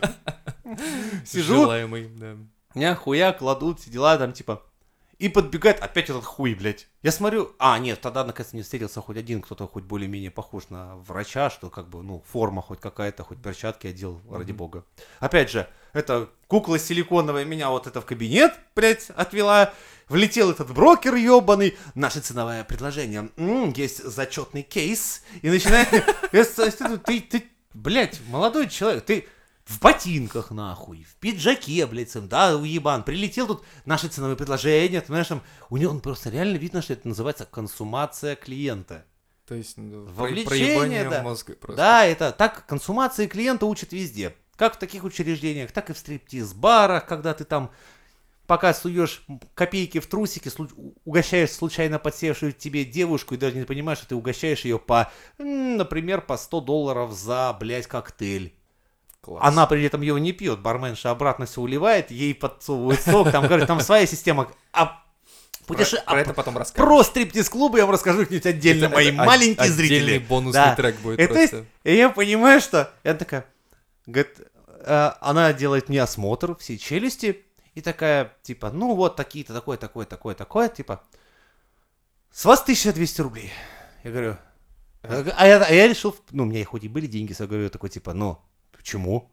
Сижу, Желаемый, да. меня хуя кладут, все дела там, типа... И подбегает опять этот хуй, блядь. Я смотрю, а, нет, тогда наконец не встретился хоть один, кто-то хоть более-менее похож на врача, что как бы, ну, форма хоть какая-то, хоть перчатки одел, ради бога. Опять же, это кукла силиконовая меня вот это в кабинет, блядь, отвела. Влетел этот брокер ебаный, наше ценовое предложение, М, есть зачетный кейс, и начинает... Ты, блядь, молодой человек, ты в ботинках, нахуй, в пиджаке, блядь, сам, да, уебан, прилетел тут, наши ценовые предложения, ты знаешь, там, у него он просто реально видно, что это называется консумация клиента. То есть ну, Вовлечение, да. мозга просто. Да, это так, консумации клиента учат везде. Как в таких учреждениях, так и в стриптиз-барах, когда ты там пока суешь копейки в трусики, угощаешь случайно подсевшую тебе девушку и даже не понимаешь, что ты угощаешь ее по, например, по 100 долларов за, блядь, коктейль. Класс. Она при этом его не пьет, барменша обратно все уливает, ей подсовывает сок, там, говорит, там своя система. А Про, путеше- про а это потом расскажем. про стриптиз-клубы я вам расскажу где-нибудь отдельно, Это- мои это от- маленькие отдельный зрители. бонусный Да. трек будет И то есть, просто. и я понимаю, что я такая, говорит, э, она делает мне осмотр всей челюсти, и такая, типа, ну вот такие-то, такое, такое, такое, такое, типа, с вас 1200 рублей. Я говорю, а я, а я решил, ну, у меня хоть и были деньги, я говорю, такой, типа, ну, почему?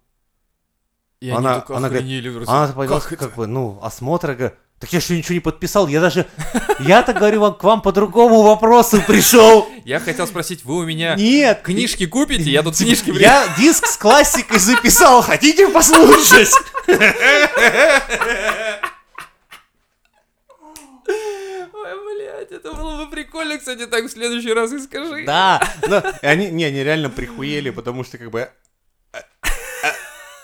И она- они она говорит. Она пойдет, Как как, бы, ну, осмотр, я говорю, так я что, ничего не подписал? Я даже, [laughs] я-то, говорю, вам- к вам по другому вопросу [laughs] пришел. Я хотел спросить, вы у меня Нет. книжки купите? Я тут [laughs] книжки Я диск с классикой записал, хотите послушать? Это было бы прикольно, кстати, так в следующий раз и скажи. Да, но они, не, они реально прихуели, потому что как бы...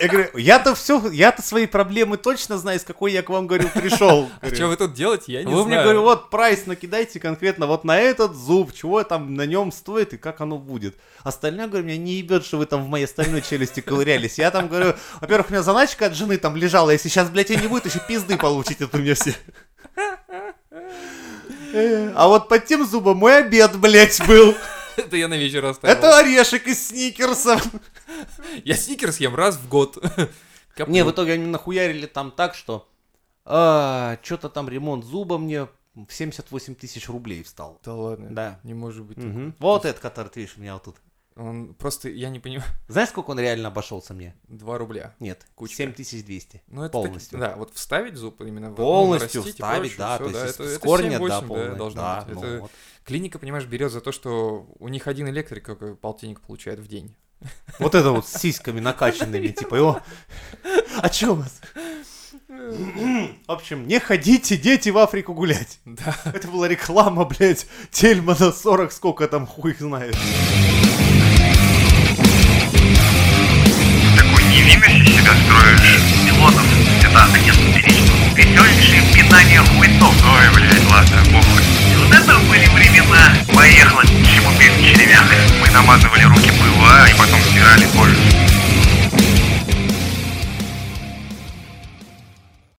Я говорю, я-то все, я-то свои проблемы точно знаю, с какой я к вам, говорю, пришел. [laughs] А что вы тут делаете, я не Вы знаю. мне говорю, вот прайс накидайте конкретно вот на этот зуб, чего там на нем стоит и как оно будет. Остальное, говорю, меня не ебет, что вы там в моей остальной челюсти ковырялись. Я там говорю, во-первых, у меня заначка от жены там лежала, если сейчас, блядь, ее не будет, еще пизды получите от меня все. [laughs] А вот под тем зубом мой обед, блядь, был. [laughs] Это я на вечер оставил. Это орешек из сникерсов. [laughs] Я сникерс ем раз в год. [laughs] Не, в итоге они нахуярили там так, что что-то там ремонт зуба мне в 78 тысяч рублей встал. Да ладно. Да. Не может быть. Вот этот, который ты видишь у меня вот тут. Он просто, я не понимаю, [laughs] Знаешь, сколько он реально обошелся мне? 2 рубля. Нет, Кучка. 7200. Ну, это полностью. так- да, вот вставить зуб именно. в- ну, Полностью и вставить, прочее, да, всё, то есть это- с корня, 7-8, да, полное. должно да, быть. ну Это вот. Клиника, понимаешь, берет за то, что у них один электрик какой полтинник получает в день. Вот это вот с сиськами накачанными, типа, его. [laughs] А чё у вас? В общем, не ходите, дети, в Африку гулять. Да. Это была реклама, блядь, Тельмана 40, сколько там хуй знает. Такой невинности себя строишь. Пилотов это конец перечного. Веселейшее пинание хуйцов. Ой, блядь, ладно, похуй. Вот это были времена. Поехала, к чему петь червяк. Мы намазывали руки пыла и потом стирали кожу.